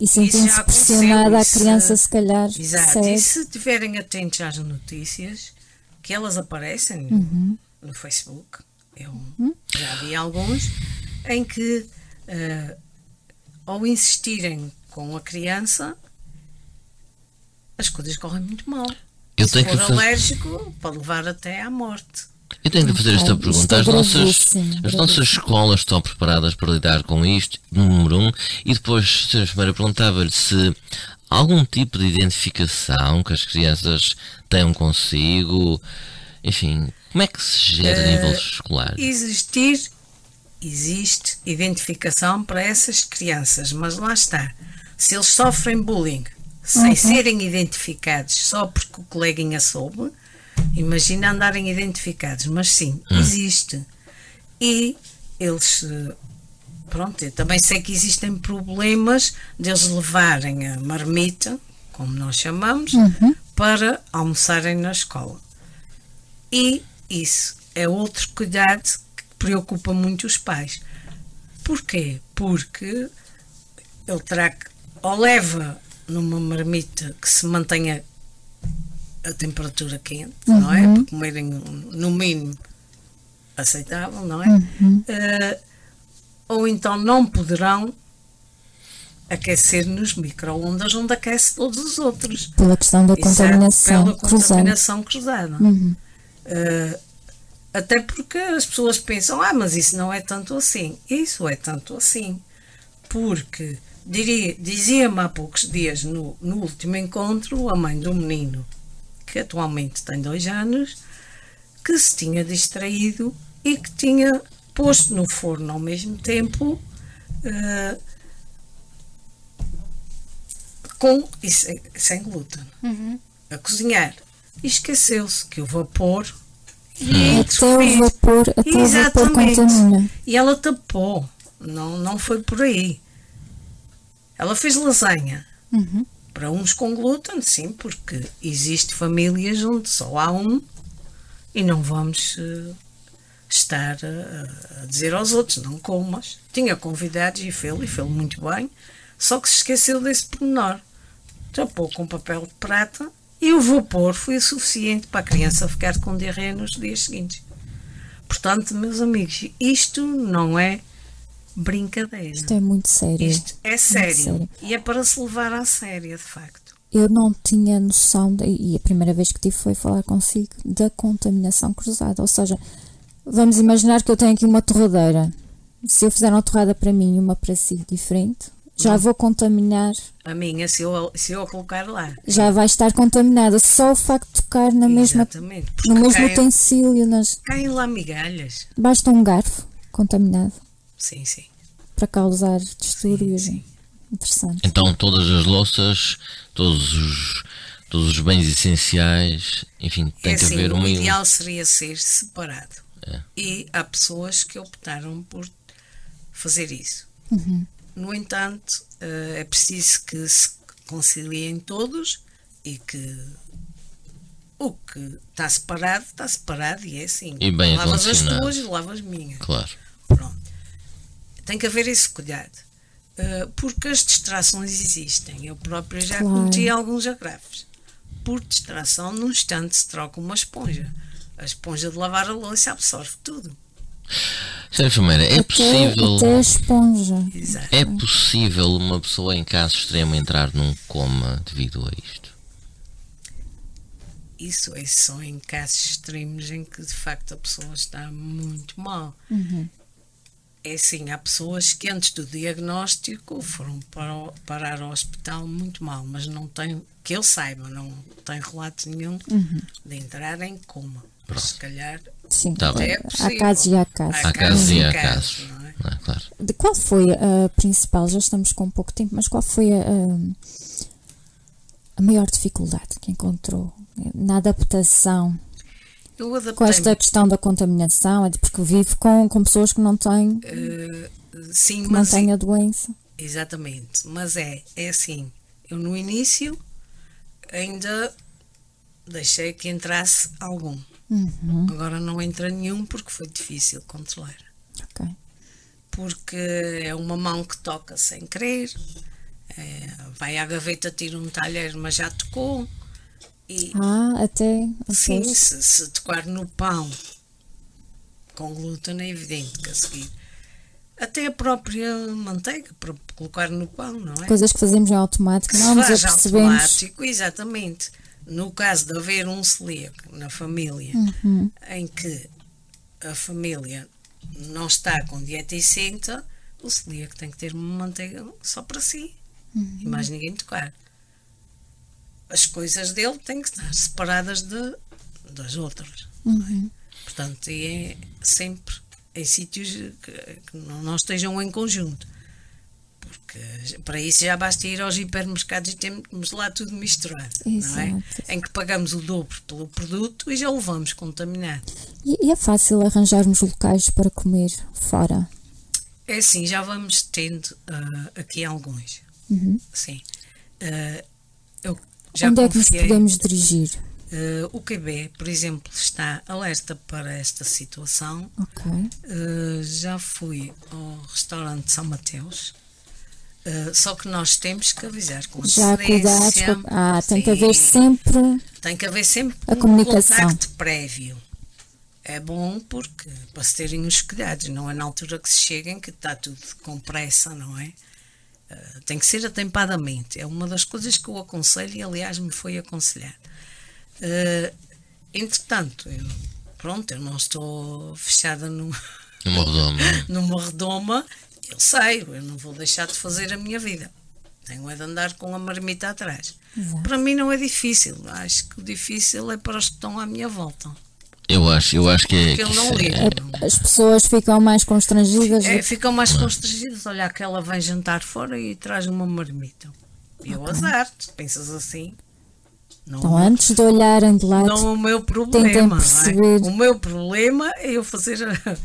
E sentem-se pressionada, a criança se calhar Exato. segue. E se estiverem atentos às notícias, que elas aparecem Uhum. no Facebook, eu já vi alguns, em que eh, ao insistirem com a criança, as coisas correm muito mal. Eu se for que fazer- alérgico, pode levar até à morte. Eu tenho que fazer esta pergunta. é As nossas, gravíssimo, as nossas escolas estão preparadas para lidar com isto, número um. E depois, Sra. Enfermeira, perguntava-lhe se há algum tipo de identificação que as crianças tenham consigo. Enfim, como é que se gera a nível escolar? Existir, existe identificação para essas crianças, mas lá está. Se eles sofrem bullying sem serem identificados só porque o coleguinha soube, imagina andarem identificados, mas sim, existe. E eles, eh, pronto, eu também sei que existem problemas deles levarem a marmita, como nós chamamos, para almoçarem na escola. E isso é outro cuidado que preocupa muito os pais. Porquê? Porque ele terá que, ou leva numa marmita que se mantenha a temperatura quente, não é? Para comerem no mínimo aceitável, não é? Eh, ou então não poderão aquecer nos micro-ondas onde aquece todos os outros. Pela questão da Isso é contaminação pela cruzada. contaminação cruzada. Eh, até porque as pessoas pensam, ah, mas isso não é tanto assim. Isso é tanto assim. Porque dizia-me há poucos dias, no, no último encontro, a mãe do menino, que atualmente tem dois anos, que se tinha distraído e que tinha posto no forno ao mesmo tempo eh, com e sem, sem glúten a cozinhar e esqueceu-se que o vapor ia Até o vapor, até o vapor Exatamente. contamina. E ela tapou, não, não foi por aí. Ela fez lasanha. Uhum. Para uns com glúten, sim, porque existe famílias onde só há um e não vamos eh, estar a, a dizer aos outros, não comas. Tinha convidados e fê-lo, e fê-lo muito bem, só que se esqueceu desse pormenor. Tapou com papel de prata e o vapor foi o suficiente para a criança ficar com diarreia nos dias seguintes. Portanto, meus amigos, isto não é brincadeira. Isto é muito sério. Isto é sério. sério. E é para se levar à séria, de facto. Eu não tinha noção, de- e a primeira vez que tive foi falar consigo, da contaminação cruzada. Ou seja, vamos imaginar que eu tenho aqui uma torradeira. Se eu fizer uma torrada para mim e uma para si diferente, já vou contaminar, A minha, se eu, se eu a colocar lá. já vai estar contaminada. Só o facto de tocar na mesma, no mesmo caem, utensílio, nas, caem lá migalhas. basta um garfo contaminado Sim, sim. para causar distúrbios. sim. Interessante. Então todas as louças, todos os, todos os bens essenciais, enfim, tem é que assim, haver o uma. ideal seria ser separado. É. E há pessoas que optaram por fazer isso. Uhum. No entanto, eh, é preciso que se conciliem todos e que o que está separado, está separado e é assim. E bem lavas as tuas e lavas as minhas. Claro. Tem que haver esse cuidado. Uh, porque as distrações existem. Eu própria já Claro. cometi alguns agraves. Por distração, num instante se troca uma esponja. A esponja de lavar a louça absorve tudo. Senhora enfermeira, é até, possível. até a esponja. Exato. É possível uma pessoa em caso extremo entrar num coma devido a isto? Isso é só em casos extremos em que de facto a pessoa está muito mal. É assim, há pessoas que antes do diagnóstico foram para o- parar ao hospital muito mal, mas não tem, que eu saiba, não tem relato nenhum de entrar em coma. Mas se calhar Sim, Tá é há casos e há casos. Há casos e há casos, é? É? Claro. De qual foi a principal? Já estamos com pouco tempo, mas qual foi a- a maior dificuldade que encontrou na adaptação Eu com adaptei esta questão da contaminação? É de- porque vive com, com pessoas que não têm, sim, que não têm a doença. Exatamente, mas é, é assim, eu no início ainda deixei que entrasse algum. Uhum, Agora não entra nenhum porque foi difícil controlar. ok. Porque é uma mão que toca sem querer, é, vai à gaveta, tira um talher, mas já tocou. E Ah, até. sim, se, se tocar no pão com glúten é evidente que a seguir. Até a própria manteiga para colocar no pão, não é? Coisas que fazemos em automático, não nos faz apercebemos. automático, exatamente. No caso de haver um celíaco na família Uhum. em que a família não está com dieta isenta, o celíaco tem que ter uma manteiga só para si Uhum. e mais ninguém tocar. As coisas dele têm que estar separadas de, das outras. é? Portanto, e é sempre em sítios que, que não, estejam em conjunto. Porque para isso já basta ir aos hipermercados e temos lá tudo misturado. Não é? Exato. Em que pagamos o dobro pelo produto e já o levamos contaminado. E, e é fácil arranjarmos locais para comer fora. É assim, já vamos tendo ah, aqui alguns. Sim. Ah, eu já Onde é que nos podemos dirigir? Ah, o QB, por exemplo, está alerta para esta situação. Ok. Uh, já fui ao restaurante São Mateus. Uh, só que nós temos que avisar com Já cuidados. Ah, tem que haver sempre Tem que haver sempre A um comunicação. contacto prévio. É bom porque para se terem os cuidados, não é na altura que se cheguem que está tudo com pressa, não é? Eh, tem que ser atempadamente. É uma das coisas que eu aconselho e, aliás, me foi aconselhado. Eh, entretanto, eu, pronto, eu não estou fechada num, Numa *laughs* redoma. numa redoma, eu sei, eu não vou deixar de fazer a minha vida. Tenho é de andar com a marmita atrás. Para mim não é difícil. Acho que o difícil é para os que estão à minha volta. Eu acho, eu acho que é. Que é-. As pessoas ficam mais constrangidas. É, ficam mais constrangidos. Olha, aquela vem jantar fora e traz uma marmita. E eu azar, tu pensas assim. Não, Então, antes de olharem de lado, não é o meu problema. é? perceber. O meu problema é eu fazer a,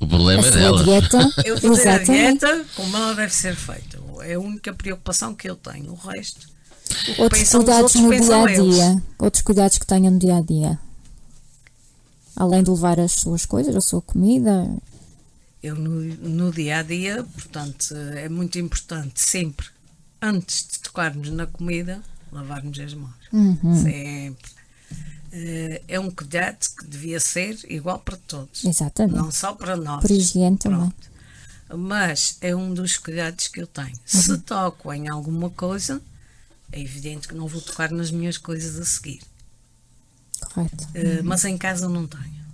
O problema a é sua delas. dieta. *laughs* eu fazer a Exatamente. dieta como ela deve ser feita. É a única preocupação que eu tenho. O resto. Outros cuidados outros, no dia a eles. dia. Outros cuidados que tenham no dia a dia. Além de levar as suas coisas, a sua comida. Eu no, no dia a dia, portanto, é muito importante sempre, antes de tocarmos na comida, lavarmos as mãos. Uhum. Sempre. Eh, É um cuidado que devia ser igual para todos. Exatamente. Não só para nós. Por higiene também. Mas é um dos cuidados que eu tenho. Se toco em alguma coisa, é evidente que não vou tocar nas minhas coisas a seguir. Correto. Eh, Mas em casa não tenho.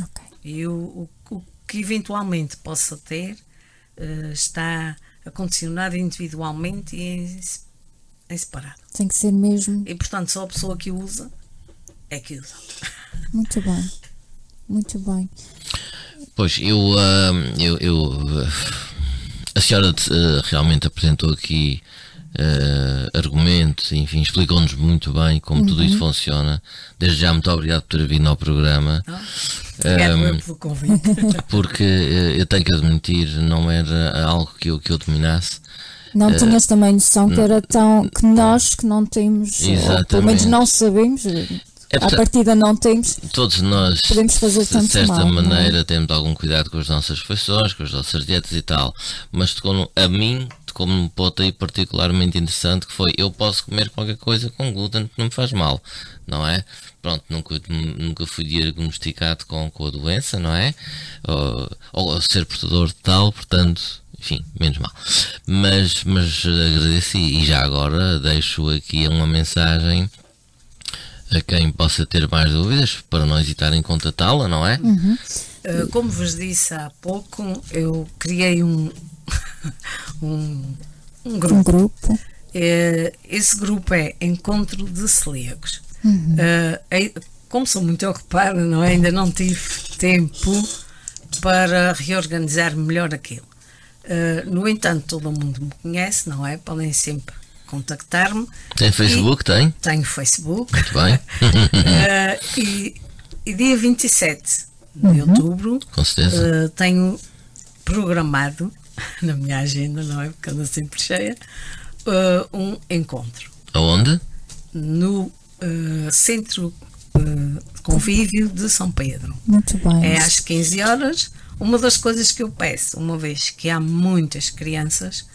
Ok. E o, o, que eventualmente possa ter eh, está acondicionado individualmente e em, em separado. Tem que ser mesmo. E portanto, só a pessoa que o usa é que usa. Muito bem. Muito bem. Pois, eu, ah, eu, eu, a senhora realmente apresentou aqui ah, argumentos, enfim, explicou-nos muito bem como tudo isso funciona. Desde já, muito obrigado por ter vindo ao programa, Obrigado Um, eu pelo convite. *laughs* porque eh, eu tenho que admitir, não era algo que eu, que eu dominasse. Não tinhas também noção que era tão. que nós que não temos, ou pelo menos não sabemos, É, à portanto, partida não temos, Todos nós, Podemos fazer de certa mal, é? maneira, temos algum cuidado com as nossas refeições, com as nossas dietas e tal. Mas a mim, tocou-me um ponto aí particularmente interessante que foi: eu posso comer qualquer coisa com glúten que não me faz mal, não é? Pronto, nunca, nunca fui diagnosticado com, com a doença, não é? Ou, ou ser portador de tal, portanto. Enfim, menos mal. Mas, mas agradeço e já agora deixo aqui uma mensagem a quem possa ter mais dúvidas para não hesitar em contatá-la, não é? Eh, como vos disse há pouco, eu criei um, *laughs* um, um um grupo. grupo. Eh, esse grupo é Encontro de Celíacos. Eh, ei- como sou muito ocupada, não é? ainda não tive tempo para reorganizar melhor aquilo. Eh, no entanto, todo mundo me conhece, não é? Podem sempre contactar-me. Tem Facebook? Tem? Tenho Facebook. Muito bem. *laughs* Eh, e, e dia 27 de outubro Com certeza. eh, tenho programado *laughs* na minha agenda, não é? Porque anda sempre cheia, eh, um encontro Aonde? no eh, Centro de Convívio de São Pedro. Muito bem. É às 15 horas. Uma das coisas que eu peço, uma vez que há muitas crianças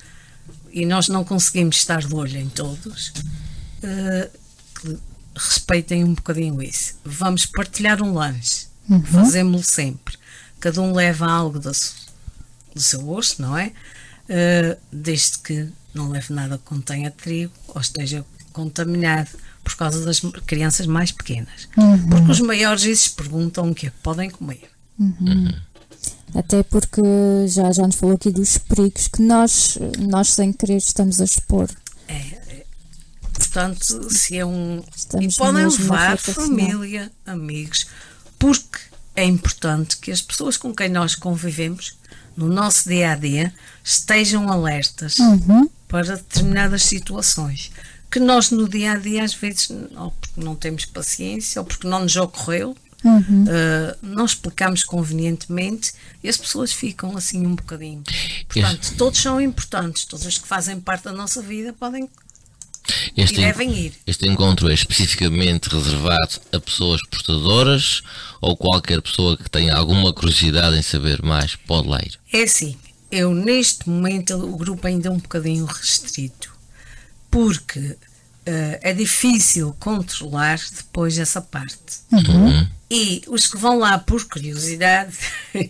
e nós não conseguimos estar de olho em todos, que respeitem um bocadinho isso. Vamos partilhar um lanche, fazemos-lo sempre. Cada um leva algo da su- do seu gosto, não é? Eh, desde que não leve nada que contenha trigo ou esteja contaminado por causa das crianças mais pequenas. Porque os maiores esses perguntam o que é que podem comer. Até porque já, já nos falou aqui dos perigos que nós, nós sem querer estamos a expor. Portanto, se é um. Estamos e podem levar família, amigos, porque é importante que as pessoas com quem nós convivemos no nosso dia a dia estejam alertas Uhum. para determinadas situações que nós no dia a dia às vezes ou porque não temos paciência ou porque não nos ocorreu Uhum. eh, não explicamos convenientemente e as pessoas ficam assim um bocadinho portanto todos são importantes todos os que fazem parte da nossa vida podem Este, e devem ir este encontro é especificamente reservado a pessoas portadoras ou qualquer pessoa que tenha alguma curiosidade em saber mais pode lá ir. É assim, eu neste momento o grupo ainda é um bocadinho restrito, porque eh, é difícil controlar depois essa parte. E os que vão lá por curiosidade, *laughs*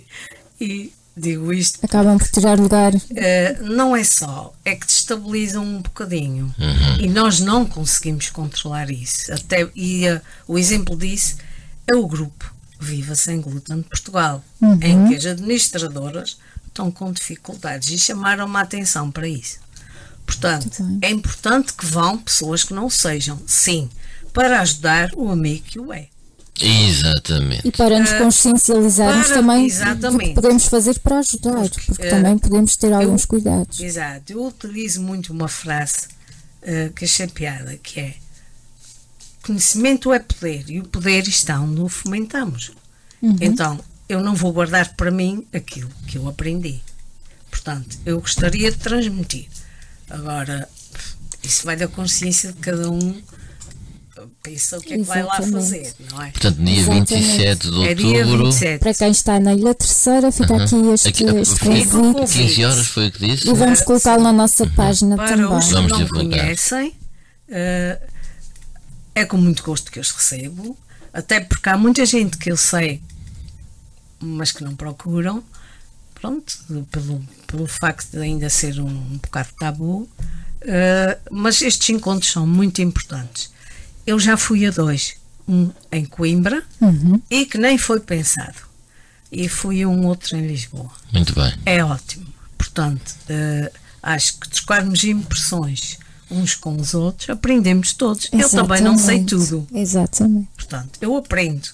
e digo isto, Acabam por tirar lugar. eh, não é só, é que destabilizam um bocadinho. E nós não conseguimos controlar isso. Até, e eh, o exemplo disso é o grupo Viva Sem Glúten de Portugal, em que as administradoras estão com dificuldades e chamaram-me a atenção para isso. Portanto, é importante que vão pessoas que não sejam, sim, para ajudar o amigo que o é. Exatamente. E para nos consciencializarmos para- também do exatamente. que podemos fazer para ajudar, porque eh, também podemos ter alguns eu- cuidados. Exato. Eu utilizo muito uma frase eh, que achei piada, que é conhecimento é poder e o poder está onde o fomentamos. Então, eu não vou guardar para mim aquilo que eu aprendi. Portanto, eu gostaria de transmitir. Agora, isso vai da consciência de cada um. Pensa o que é que vai lá fazer, não é? Portanto, dia Exatamente. 27 de É dia outubro. 27. Para quem está na Ilha Terceira, fica aqui este, Aqui, este foi convite 15 horas foi o que disse? e vamos colocá-lo na nossa página Para também. os que Vamos não divulgar. conhecem, eh, é com muito gosto que eu os recebo, até porque há muita gente que eu sei, mas que não procuram, pronto, pelo, pelo facto de ainda ser um, um bocado tabu, eh, mas estes encontros são muito importantes. Eu já fui a dois, um em Coimbra e que nem foi pensado, e fui a um outro em Lisboa Muito bem. é ótimo. Portanto, eh, acho que trocarmos impressões uns com os outros, aprendemos todos. Eu também não sei Exatamente. tudo. Exatamente. Portanto, eu aprendo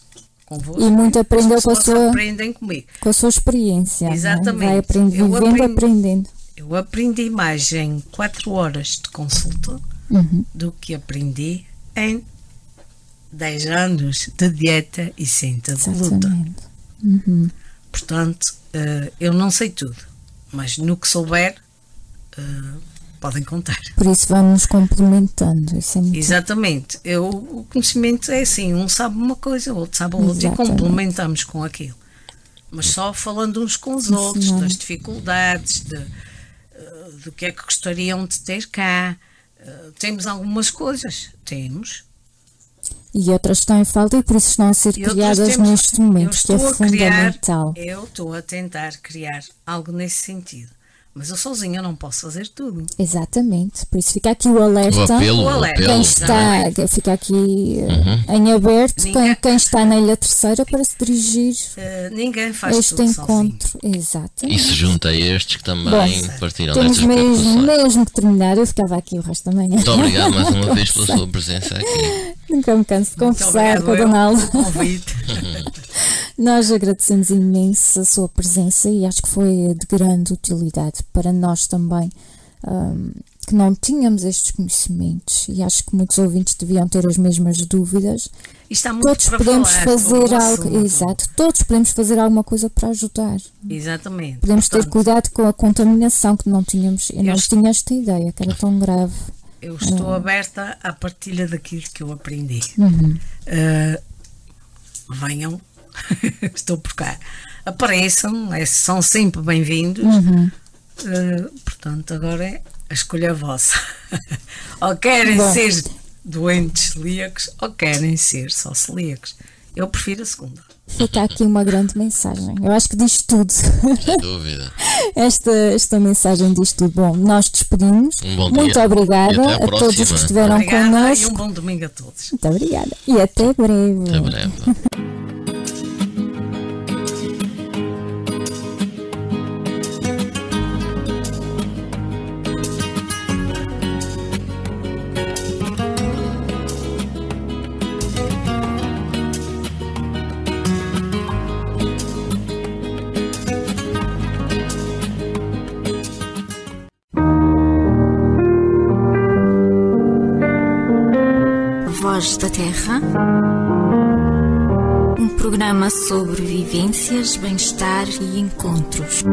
convosco. E muito aprendeu com a sua- aprendem comigo. Com a sua experiência. é? Exatamente. Vai aprendendo, Eu vivendo, aprendi- aprendendo. Eu aprendi mais em 4 horas de consulta Uhum. do que aprendi em 10 anos de dieta e de luta. Exatamente. Portanto, eh, eu não sei tudo, mas no que souber, eh, podem contar. Por isso vamos complementando. Isso é muito Exatamente. Eu, o conhecimento é assim, um sabe uma coisa, o outro sabe a outra e complementamos com aquilo. Mas só falando uns com os outros, das dificuldades, de, eh, do que é que gostariam de ter cá. Eh, temos algumas coisas, temos. E outras estão em falta e por isso estão a ser E criadas temos. neste momento, que é a criar, fundamental. eu estou a tentar criar algo nesse sentido. Mas eu sozinha não posso fazer tudo. Exatamente. Por isso fica aqui o alerta. O apelo, O o alerta. Quem está, fica aqui eh, em aberto, quem, Ninguém- quem está na Ilha Terceira para se dirigir Eh, ninguém faz a este tudo sozinho. encontro. Exatamente. E se junta a estes que também Bom, partiram Temos mesmo, mesmo que terminar. Eu ficava aqui o resto da manhã. Muito obrigado mais uma *laughs* vez pela sua presença aqui. Nunca me canso de Muito obrigado com a eu Dona *laughs* Alda. Nós agradecemos imenso a sua presença e acho que foi de grande utilidade para nós também, hum, que não tínhamos estes conhecimentos e acho que muitos ouvintes deviam ter as mesmas dúvidas. Todos podemos fazer algo, exato, todos podemos fazer alguma coisa para ajudar. Exatamente. Podemos ter Portanto, cuidado com a contaminação que não tínhamos, eu não tinha esta ideia, que era tão grave. Eu estou aberta à partilha daquilo que eu aprendi. Uhum. Uh, venham, *laughs* estou por cá. Apareçam, é- são sempre bem-vindos. Uhum. Uh, portanto, agora é a escolha vossa. *laughs* ou querem Bom. ser doentes celíacos ou querem ser só celíacos. Eu prefiro a segunda. Fica aqui uma grande mensagem. Eu acho que diz tudo. Sem *laughs* dúvida. Esta, esta mensagem diz tudo. Bom, nós despedimos. Um bom Muito dia. obrigada E à a todos os que estiveram Obrigada e connosco. um bom domingo a todos. Muito obrigada. E até breve. Até breve. Voz da Terra. Um programa sobre vivências, bem-estar e encontros.